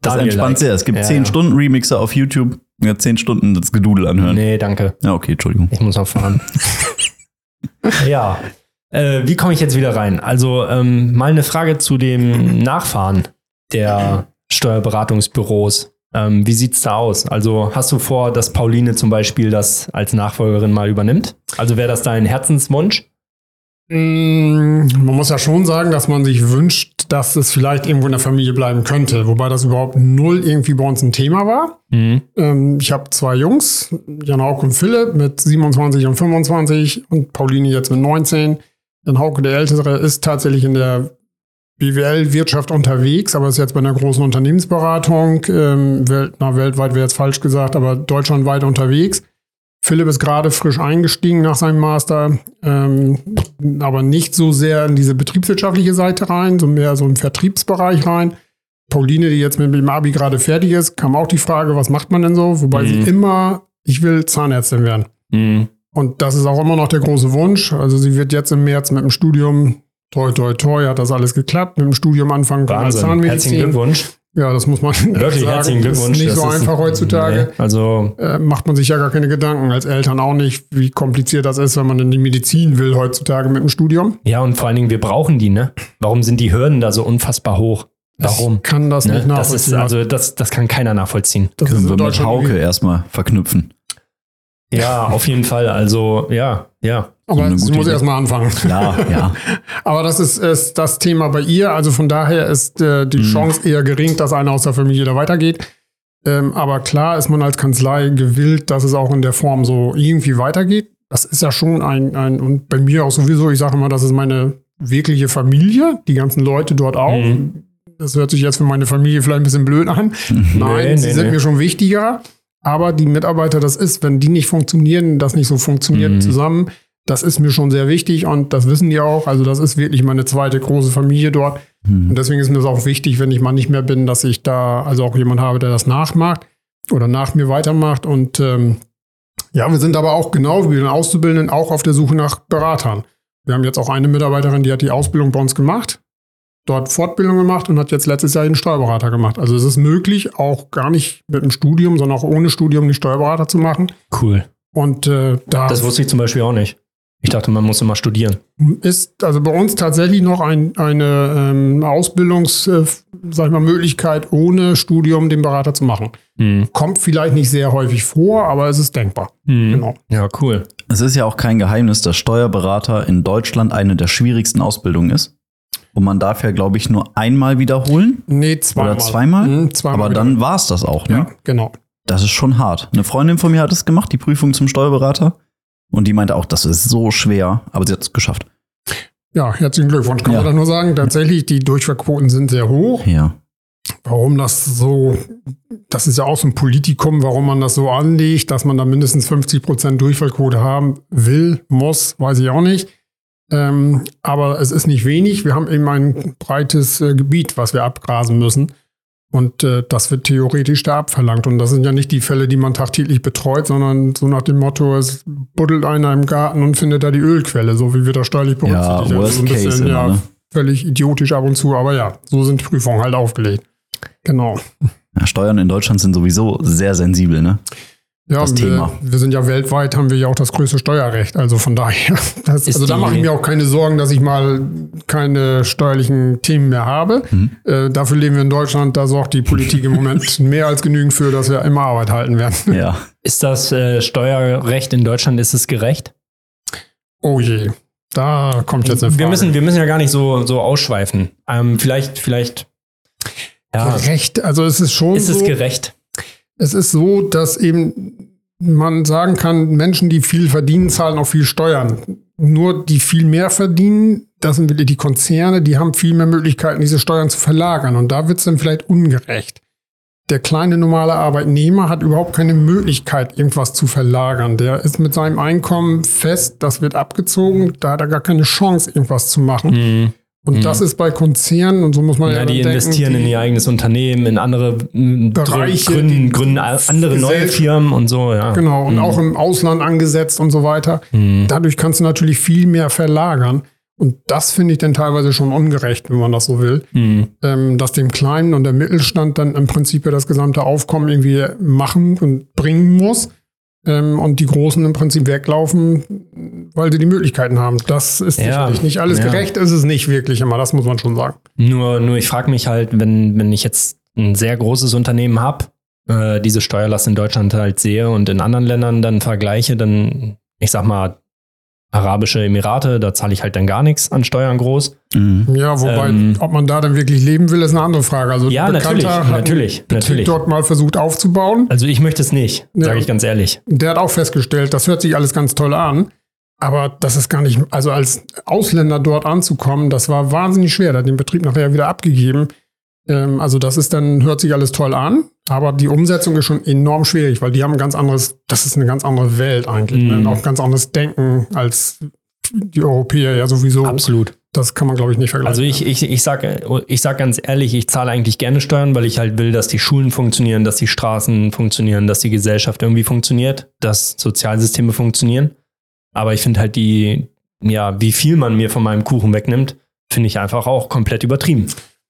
Das entspannt sehr. Es gibt Ja, 10 ja. Stunden Remixer auf YouTube. Ja, 10 Stunden das Gedudel anhören. Nee, danke. Ja, okay, Entschuldigung. Ich muss noch fahren. ja. Äh, wie komme ich jetzt wieder rein? Also ähm, mal eine Frage zu dem Nachfahren der Steuerberatungsbüros. Ähm, wie sieht's da aus? Also hast du vor, dass Pauline zum Beispiel das als Nachfolgerin mal übernimmt? Also wäre das dein Herzenswunsch? Mm, Man muss ja schon sagen, dass man sich wünscht, dass es vielleicht irgendwo in der Familie bleiben könnte. Wobei das überhaupt null irgendwie bei uns ein Thema war. Mhm. Ähm, ich habe zwei Jungs, Jan Hauke und Philipp mit 27 und 25 und Pauline jetzt mit 19. Jan Hauke, der Ältere, ist tatsächlich in der BWL-Wirtschaft unterwegs, aber ist jetzt bei einer großen Unternehmensberatung, ähm, Welt, na, weltweit wäre jetzt falsch gesagt, aber deutschlandweit unterwegs. Philipp ist gerade frisch eingestiegen nach seinem Master, ähm, aber nicht so sehr in diese betriebswirtschaftliche Seite rein, so mehr so im Vertriebsbereich rein. Pauline, die jetzt mit dem Abi gerade fertig ist, kam auch die Frage, was macht man denn so? Wobei Mhm. sie immer, ich will Zahnärztin werden. Mhm. Und das ist auch immer noch der große Wunsch. Also sie wird jetzt im März mit dem Studium, toi, toi, toi, hat das alles geklappt, mit dem Studium anfangen können als Wahnsinn. Herzlichen Zahnmedizin. Glückwunsch. Ja, das muss man Wirklich sagen. herzlichen Glückwunsch. Ist nicht Das so ist- einfach heutzutage. Nee, also Äh, macht man sich ja gar keine Gedanken, als Eltern auch nicht, wie kompliziert das ist, wenn man in die Medizin will heutzutage mit dem Studium. Ja, und vor allen Dingen, wir brauchen die, ne? Warum sind die Hürden da so unfassbar hoch? Warum? Ich kann das Ne? nicht Das ist, nachvollziehen. also, das, das kann keiner nachvollziehen. das Können ist wir mit Hauke irgendwie- erstmal verknüpfen. Ja, auf jeden Fall. Also, ja, ja. Aber sie gute muss Idee. erstmal anfangen. Ja, ja. Aber das ist, ist das Thema bei ihr. Also von daher ist äh, die Mhm. Chance eher gering, dass einer aus der Familie da weitergeht. Ähm, aber klar ist man als Kanzlei gewillt, dass es auch in der Form so irgendwie weitergeht. Das ist ja schon ein, ein und bei mir auch sowieso, ich sage immer, das ist meine wirkliche Familie, die ganzen Leute dort auch. Mhm. Das hört sich jetzt für meine Familie vielleicht ein bisschen blöd an. Nein, Nee, sie nee, sind nee. mir schon wichtiger. Aber die Mitarbeiter, das ist, wenn die nicht funktionieren, das nicht so funktioniert Mhm. zusammen, das ist mir schon sehr wichtig und das wissen die auch. Also das ist wirklich meine zweite große Familie dort. Und Hm. deswegen ist mir das auch wichtig, wenn ich mal nicht mehr bin, dass ich da also auch jemand habe, der das nachmacht oder nach mir weitermacht. Und ähm, ja, wir sind aber auch genau wie den Auszubildenden auch auf der Suche nach Beratern. Wir haben jetzt auch eine Mitarbeiterin, die hat die Ausbildung bei uns gemacht, dort Fortbildung gemacht und hat jetzt letztes Jahr den Steuerberater gemacht. Also es ist möglich, auch gar nicht mit dem Studium, sondern auch ohne Studium die Steuerberater zu machen. Cool. Und äh, da Das wusste ich zum Beispiel auch nicht. Ich dachte, man muss immer studieren. ist also bei uns tatsächlich noch ein, eine ähm, Ausbildungs, äh, sag ich mal, Möglichkeit, ohne Studium den Berater zu machen. Mhm. Kommt vielleicht nicht sehr häufig vor, aber es ist denkbar. Mhm. Genau. Ja, cool. Es ist ja auch kein Geheimnis, dass Steuerberater in Deutschland eine der schwierigsten Ausbildungen ist. Und man darf ja, glaube ich, nur einmal wiederholen Nee, zweimal. oder zweimal. Mhm, zweimal Aber dann war es das auch, ne? Ja, genau. Das ist schon hart. Eine Freundin von mir hat es gemacht, die Prüfung zum Steuerberater. Und die meinte auch, das ist so schwer, aber sie hat es geschafft. Ja, herzlichen Glückwunsch. Kann Ja. man da nur sagen, tatsächlich, die Durchfallquoten sind sehr hoch. Ja. Warum das so, das ist ja auch so ein Politikum, warum man das so anlegt, dass man da mindestens 50 Prozent Durchfallquote haben will, muss, weiß ich auch nicht. Ähm, aber es ist nicht wenig. Wir haben eben ein breites äh, Gebiet, was wir abgrasen müssen. Und äh, das wird theoretisch da abverlangt. Und das sind ja nicht die Fälle, die man tagtäglich betreut, sondern so nach dem Motto, es buddelt einer im Garten und findet da die Ölquelle, so wie wir das steuerlich berücksichtigt. Ja, Also worst so ein case bisschen, immer, ja, ne? völlig idiotisch ab und zu, aber ja, so sind die Prüfungen halt aufgelegt. Genau. ja. Steuern in Deutschland sind sowieso sehr sensibel, ne? Ja, Das wir, Thema. wir sind ja weltweit, haben wir ja auch das größte Steuerrecht. Also von daher, das, Ist also da mache ich mir auch keine Sorgen, dass ich mal keine steuerlichen Themen mehr habe. Mhm. Äh, dafür leben wir in Deutschland, da sorgt die Politik im Moment mehr als genügend für, dass wir immer Arbeit halten werden. Ja. Ist das äh, Steuerrecht in Deutschland, ist es gerecht? Oh je, da kommt jetzt eine Frage. Wir müssen, wir müssen ja gar nicht so, so ausschweifen. Ähm, vielleicht, vielleicht, ja, Gerecht, also es ist schon ist so, es gerecht? Es ist so, dass eben man sagen kann, Menschen, die viel verdienen, zahlen auch viel Steuern. Nur die viel mehr verdienen, das sind wirklich die Konzerne, die haben viel mehr Möglichkeiten, diese Steuern zu verlagern. Und da wird es dann vielleicht ungerecht. Der kleine normale Arbeitnehmer hat überhaupt keine Möglichkeit, irgendwas zu verlagern. Der ist mit seinem Einkommen fest, das wird abgezogen, da hat er gar keine Chance, irgendwas zu machen. Und das ist bei Konzernen, und so muss man ja, Mhm. Ja, die investieren denken, in ihr eigenes Unternehmen, in andere Bereiche, gründen, die gründen andere neue Firmen und so, ja. Genau, und auch im Ausland angesetzt und so weiter. Mhm. Dadurch kannst du natürlich viel mehr verlagern. Und das finde ich dann teilweise schon ungerecht, wenn man das so will. Mhm. Ähm, dass dem Kleinen und der Mittelstand dann im Prinzip ja das gesamte Aufkommen irgendwie machen und bringen muss. Ähm, und die Großen im Prinzip weglaufen, weil sie die Möglichkeiten haben. Das ist Ja, sicherlich nicht alles ja. gerecht, ist es nicht wirklich immer, das muss man schon sagen. Nur, nur ich frage mich halt, wenn, wenn ich jetzt ein sehr großes Unternehmen habe, äh, diese Steuerlast in Deutschland halt sehe und in anderen Ländern dann vergleiche, dann, ich sag mal, Arabische Emirate, da zahle ich halt dann gar nichts an Steuern groß. Mhm. Ja, wobei, Ähm, ob man da dann wirklich leben will, ist eine andere Frage. Also Ja, natürlich, Bekannter hat einen natürlich, natürlich. dort mal versucht aufzubauen. Also ich möchte es nicht, Ja. sage ich ganz ehrlich. Der hat auch festgestellt, das hört sich alles ganz toll an, aber das ist gar nicht, also als Ausländer dort anzukommen, das war wahnsinnig schwer. Der hat den Betrieb nachher wieder abgegeben. Ähm, also das ist dann, hört sich alles toll an, aber die Umsetzung ist schon enorm schwierig, weil die haben ein ganz anderes, das ist eine ganz andere Welt eigentlich, Mhm. ne? auch ganz anderes Denken als die Europäer ja sowieso. Absolut. Das kann man, glaube ich, nicht vergleichen. Also ich, ich, ich sage ich sag ganz ehrlich, ich zahle eigentlich gerne Steuern, weil ich halt will, dass die Schulen funktionieren, dass die Straßen funktionieren, dass die Gesellschaft irgendwie funktioniert, dass Sozialsysteme funktionieren. Aber ich finde halt die, ja, wie viel man mir von meinem Kuchen wegnimmt, finde ich einfach auch komplett übertrieben.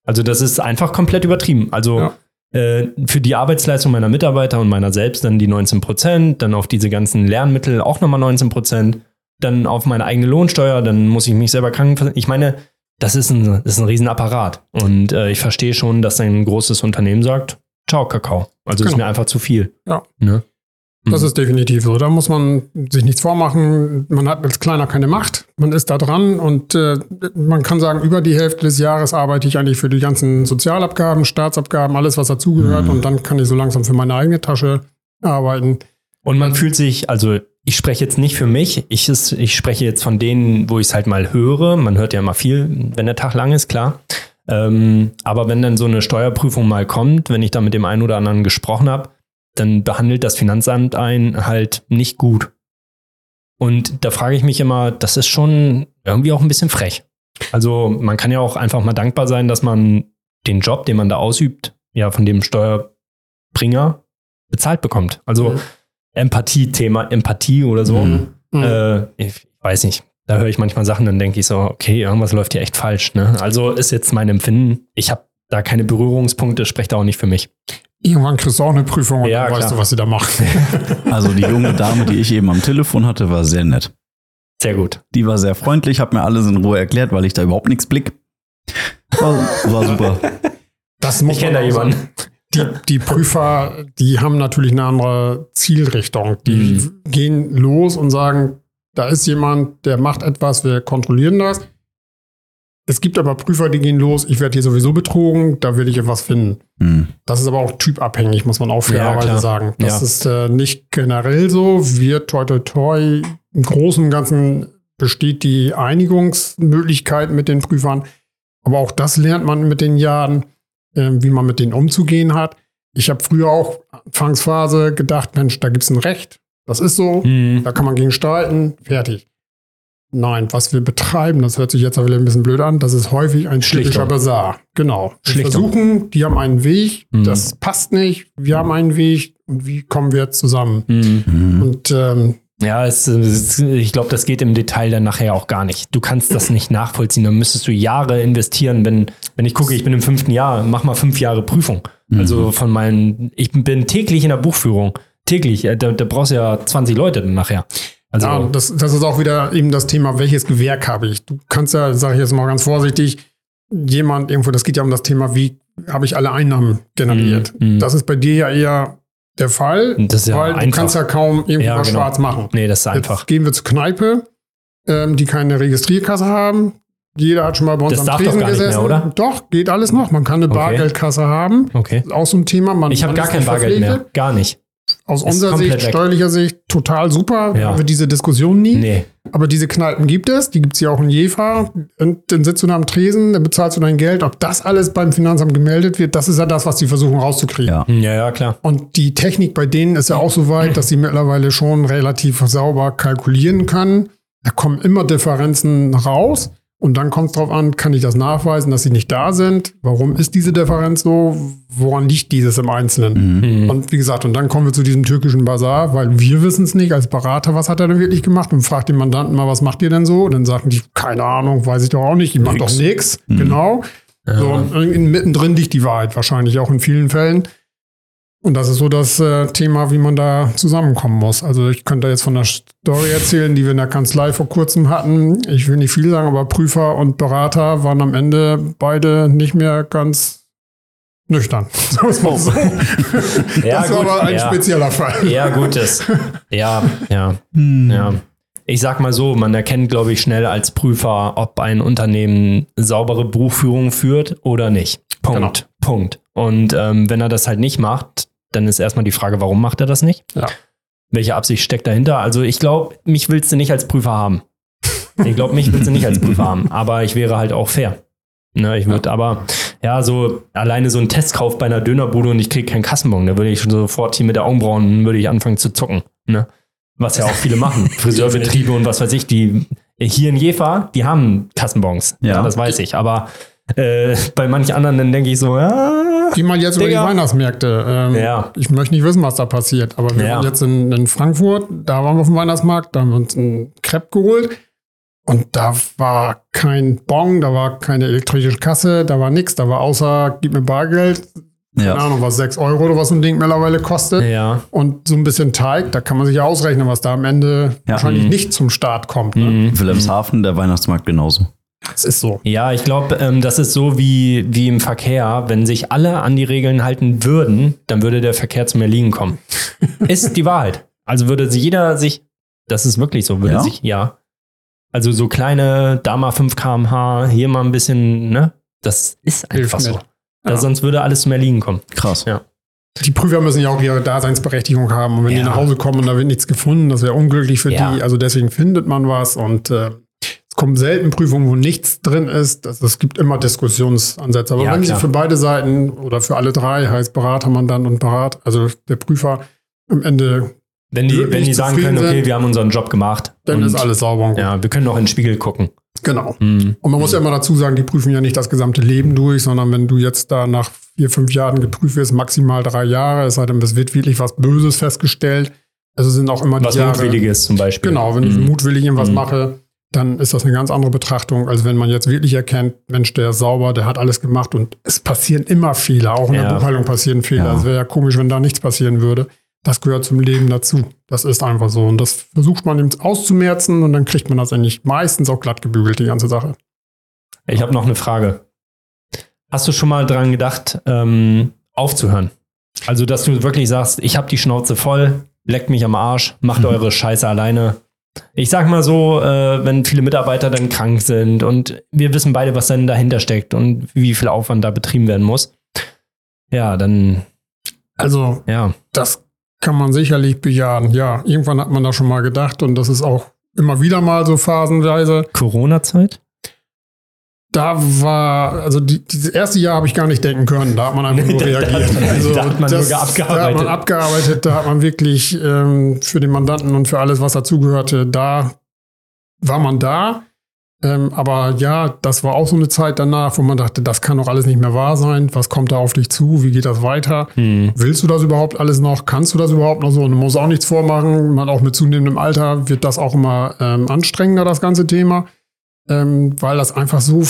Also das ist einfach komplett übertrieben. Also Ja. äh, für die Arbeitsleistung meiner Mitarbeiter und meiner selbst dann die 19 Prozent, dann auf diese ganzen Lernmittel auch nochmal 19 Prozent, dann auf meine eigene Lohnsteuer, dann muss ich mich selber krankenversichern. Ich meine, das ist ein, das ist ein Riesenapparat. Und äh, ich verstehe schon, dass ein großes Unternehmen sagt, ciao, Kakao. Also ist Genau. mir einfach zu viel. Ja. Ne? Das Mhm. ist definitiv so. Da muss man sich nichts vormachen. Man hat als Kleiner keine Macht. Man ist da dran und äh, man kann sagen, über die Hälfte des Jahres arbeite ich eigentlich für die ganzen Sozialabgaben, Staatsabgaben, alles, was dazugehört. Mhm. Und dann kann ich so langsam für meine eigene Tasche arbeiten. Und man fühlt sich, also ich spreche jetzt nicht für mich, ich, ist, ich spreche jetzt von denen, wo ich es halt mal höre. Man hört ja immer viel, wenn der Tag lang ist, klar. Ähm, aber wenn dann so eine Steuerprüfung mal kommt, wenn ich da mit dem einen oder anderen gesprochen habe, dann behandelt das Finanzamt einen halt nicht gut. Und da frage ich mich immer, das ist schon irgendwie auch ein bisschen frech. Also man kann ja auch einfach mal dankbar sein, dass man den Job, den man da ausübt, ja von dem Steuerbringer bezahlt bekommt. Also Mhm. Empathie, Thema Empathie oder so. Mhm. Äh, ich weiß nicht. Da höre ich manchmal Sachen, dann denke ich so, okay, irgendwas läuft hier echt falsch. Ne? Also ist jetzt mein Empfinden. Ich habe da keine Berührungspunkte, spricht auch nicht für mich. Irgendwann kriegst du auch eine Prüfung und Ja, dann weißt du, was sie da macht. Also die junge Dame, die ich eben am Telefon hatte, war sehr nett. Sehr gut. Die war sehr freundlich, hat mir alles in Ruhe erklärt, weil ich da überhaupt nichts blick. War, war super. Das muss Ich kenne da jemanden. Die, die Prüfer, die haben natürlich eine andere Zielrichtung. Die Mhm. gehen los und sagen, da ist jemand, der macht etwas, wir kontrollieren das. Es gibt aber Prüfer, die gehen los, ich werde hier sowieso betrogen, da will ich etwas finden. Hm. Das ist aber auch typabhängig, muss man auch Ja, fairerweise klar. sagen. Das Ja. ist äh, nicht generell so. Wir, toi, toi, toi, im Großen und Ganzen besteht die Einigungsmöglichkeit mit den Prüfern. Aber auch das lernt man mit den Jahren, äh, wie man mit denen umzugehen hat. Ich habe früher auch Anfangsphase gedacht, Mensch, da gibt es ein Recht. Das ist so. Mhm. Da kann man gegen streiten. Fertig. Nein, was wir betreiben, das hört sich jetzt aber wieder ein bisschen blöd an, das ist häufig ein Schlichtung. typischer Bazar. Genau. Wir Schlichtung. versuchen, die haben einen Weg, Mhm. das passt nicht, wir haben einen Weg und wie kommen wir zusammen? Mhm. Mhm. Und ähm, Ja, es, es, ich glaube, das geht im Detail dann nachher auch gar nicht. Du kannst das nicht nachvollziehen. Dann müsstest du Jahre investieren. Wenn, wenn ich gucke, ich bin im fünften Jahr, mach mal fünf Jahre Prüfung. Also von meinen, ich bin täglich in der Buchführung. Täglich. Äh, Da, da brauchst du ja 20 Leute dann nachher. Also, ja, das, das ist auch wieder eben das Thema, welches Gewerk habe ich? Du kannst ja, sage ich jetzt mal ganz vorsichtig, jemand irgendwo, das geht ja um das Thema, wie habe ich alle Einnahmen generiert? Mhm, mhm. Das ist bei dir ja eher der Fall, Das ist ja weil du einfach. kannst ja kaum irgendwie Ja, genau. schwarz machen. nee, das ist Jetzt einfach. gehen wir zur Kneipe, ähm, die keine Registrierkasse haben. Jeder hat schon mal bei uns Das am Tresen nicht mehr, gesessen. oder? Doch, geht alles noch. Man kann eine Okay. Bargeldkasse haben. Okay. Auch so ein Thema. Man, Ich habe gar kein Bargeld mehr. Gar nicht. Aus Ist unserer Sicht, weg. steuerlicher Sicht, total super. Ja. Haben wir diese Diskussion nie. Nee. Aber diese Kneipen gibt es, die gibt es ja auch in Jefa. Und dann sitzt du da am Tresen, dann bezahlst du dein Geld. Ob das alles beim Finanzamt gemeldet wird, das ist ja das, was die versuchen rauszukriegen. Ja. Ja, ja, klar. Und die Technik bei denen ist ja auch so weit, dass sie mittlerweile schon relativ sauber kalkulieren können. Da kommen immer Differenzen raus. Und dann kommt es darauf an, kann ich das nachweisen, dass sie nicht da sind? Warum ist diese Differenz so? Woran liegt dieses im Einzelnen? Hm. Und wie gesagt, und dann kommen wir zu diesem türkischen Bazar, weil wir wissen es nicht als Berater, was hat er denn wirklich gemacht? Und fragt den Mandanten mal, was macht ihr denn so? Und dann sagen die, keine Ahnung, weiß ich doch auch nicht, ich mach doch nichts. Genau. So, und mittendrin liegt die Wahrheit wahrscheinlich auch in vielen Fällen. Und das ist so das äh, Thema, wie man da zusammenkommen muss. Also ich könnte jetzt von der Story erzählen, die wir in der Kanzlei vor kurzem hatten. Ich will nicht viel sagen, aber Prüfer und Berater waren am Ende beide nicht mehr ganz nüchtern. Sagen wir es mal so. Ja, das war gut, aber ein ja. spezieller Fall. Ja, gut ist. Ja, ja, ja. Ich sag mal so, man erkennt, glaube ich, schnell als Prüfer, ob ein Unternehmen saubere Buchführung führt oder nicht. Punkt. Genau. Punkt. Und ähm, wenn er das halt nicht macht, dann ist erstmal die Frage, warum macht er das nicht? Ja. Welche Absicht steckt dahinter? Also ich glaube, mich willst du nicht als Prüfer haben. Ich glaube, mich willst du nicht als Prüfer haben. Aber ich wäre halt auch fair. Ne, ich würde aber, ja, so alleine so einen Testkauf bei einer Dönerbude und ich kriege keinen Kassenbon, da würde ich schon sofort hier mit der Augenbrauen, würde ich anfangen zu zucken. Ne? Was ja auch viele machen. Friseurbetriebe und was weiß ich, die hier in Jefa, die haben Kassenbons. Ja, Ja. das weiß ich. Aber äh, bei manchen anderen, dann denke ich so, ja, Geh mal jetzt über die Digga. Weihnachtsmärkte. Ähm, Ja. Ich möchte nicht wissen, was da passiert. Aber wir Ja. waren jetzt in, in Frankfurt, da waren wir auf dem Weihnachtsmarkt, da haben wir uns einen Crepe geholt. Und da war kein Bon, da war keine elektrische Kasse, da war nichts. Da war außer, gib mir Bargeld, keine Ja. Ahnung, was 6 Euro oder was so ein Ding mittlerweile kostet. ja. Und so ein bisschen Teig, da kann man sich ja ausrechnen, was da am Ende Ja. wahrscheinlich Mhm. nicht zum Start kommt. Ne? Mhm. Wilhelmshaven, der Weihnachtsmarkt genauso. Das ist so. Ja, ich glaube, ähm, das ist so wie, wie im Verkehr. Wenn sich alle an die Regeln halten würden, dann würde der Verkehr zum Erliegen kommen. ist die Wahrheit. Also würde jeder sich, das ist wirklich so, würde Ja? sich, ja. Also so kleine, da mal 5 kmh, hier mal ein bisschen, ne? Das ist einfach so. Ja. Sonst würde alles zum Erliegen kommen. Krass. Ja. Die Prüfer müssen ja auch ihre Daseinsberechtigung haben. Und wenn die Ja. nach Hause kommen und da wird nichts gefunden, das wäre unglücklich für Ja. die. Also deswegen findet man was. Und äh, es kommen selten Prüfungen, wo nichts drin ist. Das, es gibt immer Diskussionsansätze. Aber Ja, wenn sie klar. für beide Seiten oder für alle drei, heißt Berater, Mandant und Berat, also der Prüfer am Ende, Wenn die, wenn die sagen können, okay, wir haben unseren Job gemacht. dann ist alles sauber. Ja, wir können auch in den Spiegel gucken. Genau. Mhm. Und man muss ja immer dazu sagen, die prüfen ja nicht das gesamte Leben durch, sondern wenn du jetzt da nach vier, fünf Jahren geprüft wirst, maximal drei Jahre, es sei denn, es wird wirklich was Böses festgestellt. Also sind auch immer Was die Jahre. Mutwilliges zum Beispiel. Genau, wenn ich Mhm. mutwillig irgendwas Mhm. mache, dann ist das eine ganz andere Betrachtung, als wenn man jetzt wirklich erkennt, Mensch, der ist sauber, der hat alles gemacht und es passieren immer Fehler. Auch in der Ja. Buchhaltung passieren Fehler. Ja. Es wäre ja komisch, wenn da nichts passieren würde. Das gehört zum Leben dazu. Das ist einfach so. Und das versucht man eben auszumerzen und dann kriegt man das eigentlich meistens auch glatt gebügelt, die ganze Sache. Ich habe noch eine Frage. Hast du schon mal dran gedacht, ähm, aufzuhören? Also, dass du wirklich sagst, ich habe die Schnauze voll, leckt mich am Arsch, macht eure Scheiße alleine. Ich sag mal so, äh, wenn viele Mitarbeiter dann krank sind und wir wissen beide, was dann dahinter steckt und wie viel Aufwand da betrieben werden muss. Ja, dann, Also, ja. das kann man sicherlich bejahen. Ja, irgendwann hat man da schon mal gedacht und das ist auch immer wieder mal so phasenweise. Corona-Zeit? Da war, also die, dieses erste Jahr habe ich gar nicht denken können. Da hat man einfach nur reagiert. da- Also da hat man nur Da hat abgearbeitet. man abgearbeitet, da hat man wirklich ähm, für den Mandanten und für alles, was dazugehörte, da war man da. Ähm, aber ja, das war auch so eine Zeit danach, wo man dachte, das kann doch alles nicht mehr wahr sein. Was kommt da auf dich zu? Wie geht das weiter? Hm. Willst du das überhaupt alles noch? Kannst du das überhaupt noch so? Und du musst auch nichts vormachen. Man auch mit zunehmendem Alter wird das auch immer ähm, anstrengender, das ganze Thema, ähm, weil das einfach so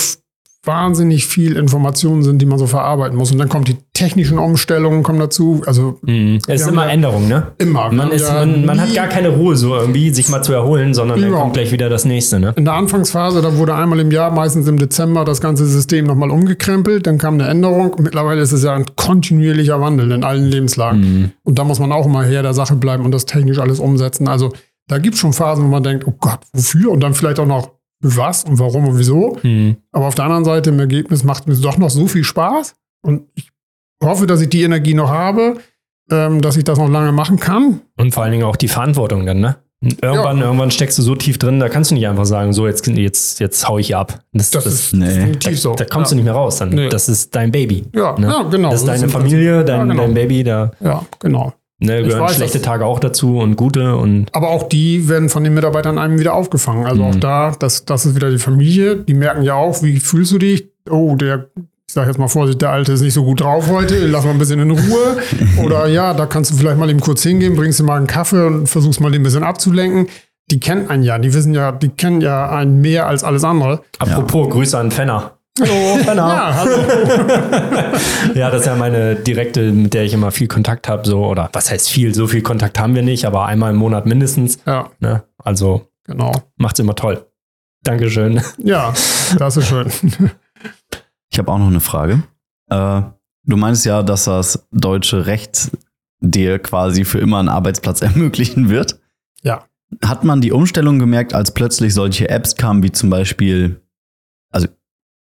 wahnsinnig viel Informationen sind, die man so verarbeiten muss. Und dann kommen die technischen Umstellungen kommen dazu. Also Hm. Es ist immer ja- Änderung, ne? immer. Man, ist, ja man, man hat gar keine Ruhe, so irgendwie sich mal zu erholen, sondern dann Überhaupt kommt gleich wieder das nächste, ne? In der Anfangsphase, da wurde einmal im Jahr, meistens im Dezember, das ganze System nochmal umgekrempelt. Dann kam eine Änderung. Mittlerweile ist es ja ein kontinuierlicher Wandel in allen Lebenslagen. Mhm. Und da muss man auch immer her der Sache bleiben und das technisch alles umsetzen. Also da gibt es schon Phasen, wo man denkt, oh Gott, wofür? Und dann vielleicht auch noch was und warum und wieso. Hm. Aber auf der anderen Seite, im Ergebnis macht mir doch noch so viel Spaß. Und ich hoffe, dass ich die Energie noch habe. ähm, dass ich das noch lange machen kann. Und vor allen Dingen auch die Verantwortung dann, ne? Irgendwann, Ja. irgendwann steckst du so tief drin, da kannst du nicht einfach sagen, so jetzt, jetzt, jetzt hau ich ab. Das, Das, das, ist nee. definitiv so. da kommst ja. du nicht mehr raus. Dann. Nee. Das ist dein Baby. Ja, ne? ja, genau. Das ist deine Familie, dein, genau. dein Baby, da Ja, genau. Ne, gehören weiß, schlechte Tage auch dazu und gute und Aber auch die werden von den Mitarbeitern einem wieder aufgefangen. Also Mhm. auch da, das, das ist wieder die Familie. Die merken ja auch, wie fühlst du dich? Oh, der, ich sage jetzt mal Vorsicht, der Alte ist nicht so gut drauf heute, lass mal ein bisschen in Ruhe. Oder ja, da kannst du vielleicht mal eben kurz hingehen, bringst dir mal einen Kaffee und versuchst mal den ein bisschen abzulenken. Die kennen einen ja, die wissen ja, die kennen ja einen mehr als alles andere. apropos Grüße an Fenner. Hallo, Genau. Ja, hallo. Ja, das ist ja meine direkte, mit der ich immer viel Kontakt habe, so, oder was heißt viel, so viel Kontakt haben wir nicht, aber einmal im Monat mindestens. Ja, Ne? Also genau. macht's immer toll. Dankeschön. Ja, das ist schön. Ich habe auch noch eine Frage. Äh, du meinst ja, dass das deutsche Recht dir quasi für immer einen Arbeitsplatz ermöglichen wird. Ja. Hat man die Umstellung gemerkt, als plötzlich solche Apps kamen, wie zum Beispiel, also,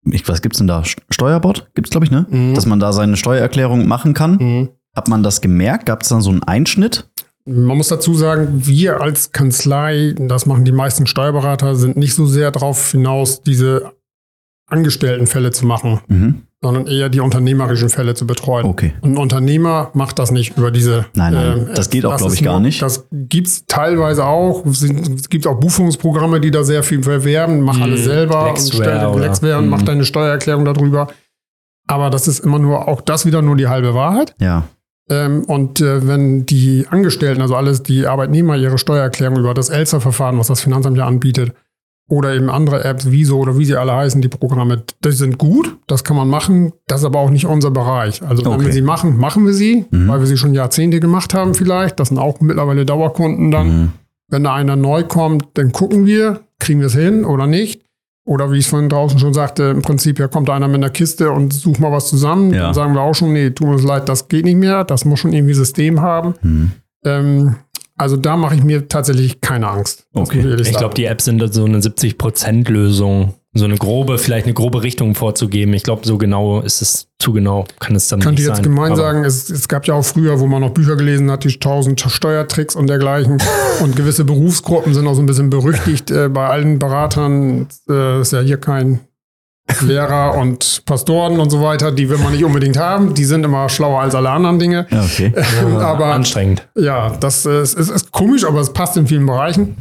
ich, was gibt's denn da? St- Steuerbot gibt's, glaube ich, ne? Mhm. Dass man da seine Steuererklärung machen kann. Mhm. Hat man das gemerkt? Gab es dann so einen Einschnitt? Man muss dazu sagen, wir als Kanzlei, das machen die meisten Steuerberater, sind nicht so sehr darauf hinaus, diese Angestelltenfälle zu machen, Mhm. Sondern eher die unternehmerischen Fälle zu betreuen. Okay. Und ein Unternehmer macht das nicht über diese. Nein, nein, ähm, das geht auch, glaub ist ich, gar nur- nicht. Das gibt's teilweise auch. Es es gibt auch Buchungsprogramme, die da sehr viel verwerben. Mach Mhm. alles selber und Lexware oder- Lexware und mach Mhm. deine Steuererklärung darüber. Aber das ist immer nur, auch das wieder nur die halbe Wahrheit. Ja. Ähm, und äh, wenn die Angestellten, also alles die Arbeitnehmer, ihre Steuererklärung über das ELSA-Verfahren, was das Finanzamt ja anbietet, oder eben andere Apps, Viso oder wie sie alle heißen, die Programme, die sind gut, das kann man machen, das ist aber auch nicht unser Bereich. Also wenn Okay. wir sie machen, machen wir sie, Mhm. weil wir sie schon Jahrzehnte gemacht haben vielleicht. Das sind auch mittlerweile Dauerkunden dann. Mhm. Wenn da einer neu kommt, dann gucken wir, kriegen wir es hin oder nicht. Oder wie ich vorhin draußen schon sagte, im Prinzip, ja kommt einer mit einer Kiste und sucht mal was zusammen. Ja. Dann sagen wir auch schon, nee, tut uns leid, das geht nicht mehr. Das muss schon irgendwie System haben. Mhm. Ähm, also da mache ich mir tatsächlich keine Angst. Okay. Ich glaube, die Apps sind so eine 70%-Lösung. So eine grobe, vielleicht eine grobe Richtung vorzugeben. Ich glaube, so genau ist es zu genau, kann es dann Ich könnte nicht jetzt sein. gemein sagen, es, es gab ja auch früher, wo man noch Bücher gelesen hat, die tausend Steuertricks und dergleichen. und gewisse Berufsgruppen sind auch so ein bisschen berüchtigt äh, bei allen Beratern. Äh, ist ja hier kein Lehrer und Pastoren und so weiter, die will man nicht unbedingt haben. Die sind immer schlauer als alle anderen Dinge. Ja, okay. aber anstrengend. ja, das ist, ist, ist komisch, aber es passt in vielen Bereichen.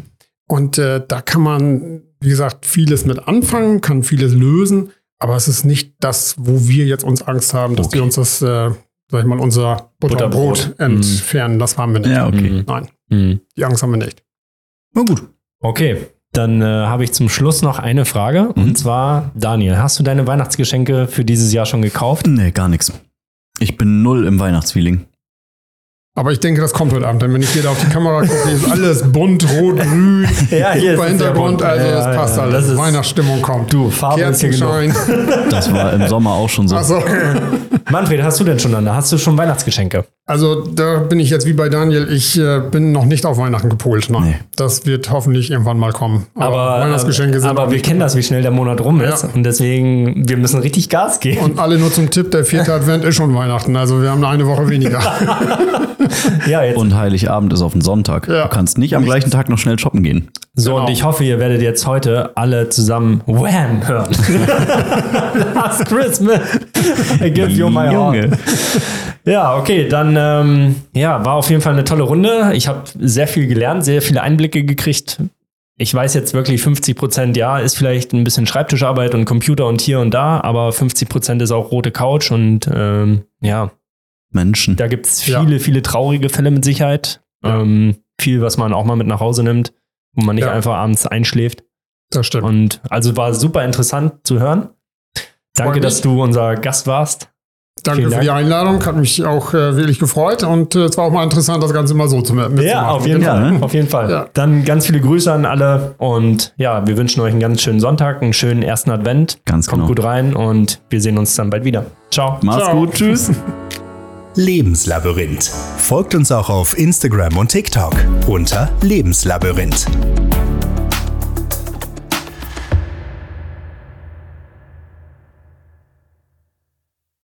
Und äh, da kann man, wie gesagt, vieles mit anfangen, kann vieles lösen, aber es ist nicht das, wo wir jetzt uns Angst haben, dass Okay. die uns das, äh, sag ich mal, unser Butter und Brot Butterbrot. entfernen. Das haben wir nicht. Ja, okay. Mhm. Nein, Mhm. die Angst haben wir nicht. Na gut. Okay, dann äh, habe ich zum Schluss noch eine Frage. Mhm. Und zwar, Daniel, hast du deine Weihnachtsgeschenke für dieses Jahr schon gekauft? Nee, gar nichts. Ich bin null im Weihnachtsfeeling. Aber ich denke, das kommt heute Abend, denn wenn ich hier da auf die Kamera gucke, ist alles bunt, rot, grün, Ja, super Hintergrund, also Ja, das passt ja, alles. das ist- Weihnachtsstimmung kommt. Du, Farbe ist hier genug. Das war im Sommer auch schon so. Achso. Manfred, hast du denn schon eine? Hast du schon Weihnachtsgeschenke? Also da bin ich jetzt wie bei Daniel, ich äh, bin noch nicht auf Weihnachten gepolt. Nein. Nee. Das wird hoffentlich irgendwann mal kommen. Aber, Weihnachtsgeschenke sind aber wir kennen das, wie schnell der Monat rum ist. Ja. Und deswegen, wir müssen richtig Gas geben. Und alle nur zum Tipp, der vierte Advent ist schon Weihnachten. Also wir haben eine Woche weniger. ja, jetzt. Und Heiligabend ist auf den Sonntag. Ja. Du kannst nicht am gleichen Tag noch schnell shoppen gehen. so, genau. und ich hoffe, ihr werdet jetzt heute alle zusammen Wham hören. Last Christmas. I give you my heart. Ja, okay, dann ähm, ja, war auf jeden Fall eine tolle Runde. Ich habe sehr viel gelernt, sehr viele Einblicke gekriegt. Ich weiß jetzt wirklich 50 Prozent, ja, ist vielleicht ein bisschen Schreibtischarbeit und Computer und hier und da, aber 50 Prozent ist auch rote Couch und ähm, ja, Menschen. da gibt es Ja. viele, viele traurige Fälle mit Sicherheit. Ja. Ähm, viel, was man auch mal mit nach Hause nimmt, wo man nicht Ja. einfach abends einschläft. Das stimmt. Und also war super interessant zu hören. Danke, dass du unser Gast warst. Danke vielen für die Dank. Einladung. Hat mich auch äh, wirklich gefreut. Und äh, es war auch mal interessant, das Ganze mal so zu mitzumachen. Ja, auf jeden Ja, Fall. ne? Auf jeden Fall. Ja. Dann ganz viele Grüße an alle und ja, wir wünschen euch einen ganz schönen Sonntag, einen schönen ersten Advent. Ganz Kommt genau. gut rein und wir sehen uns dann bald wieder. Ciao. Mach's Ciao. gut. Tschüss. Lebenslabyrinth. Folgt uns auch auf Instagram und TikTok unter Lebenslabyrinth.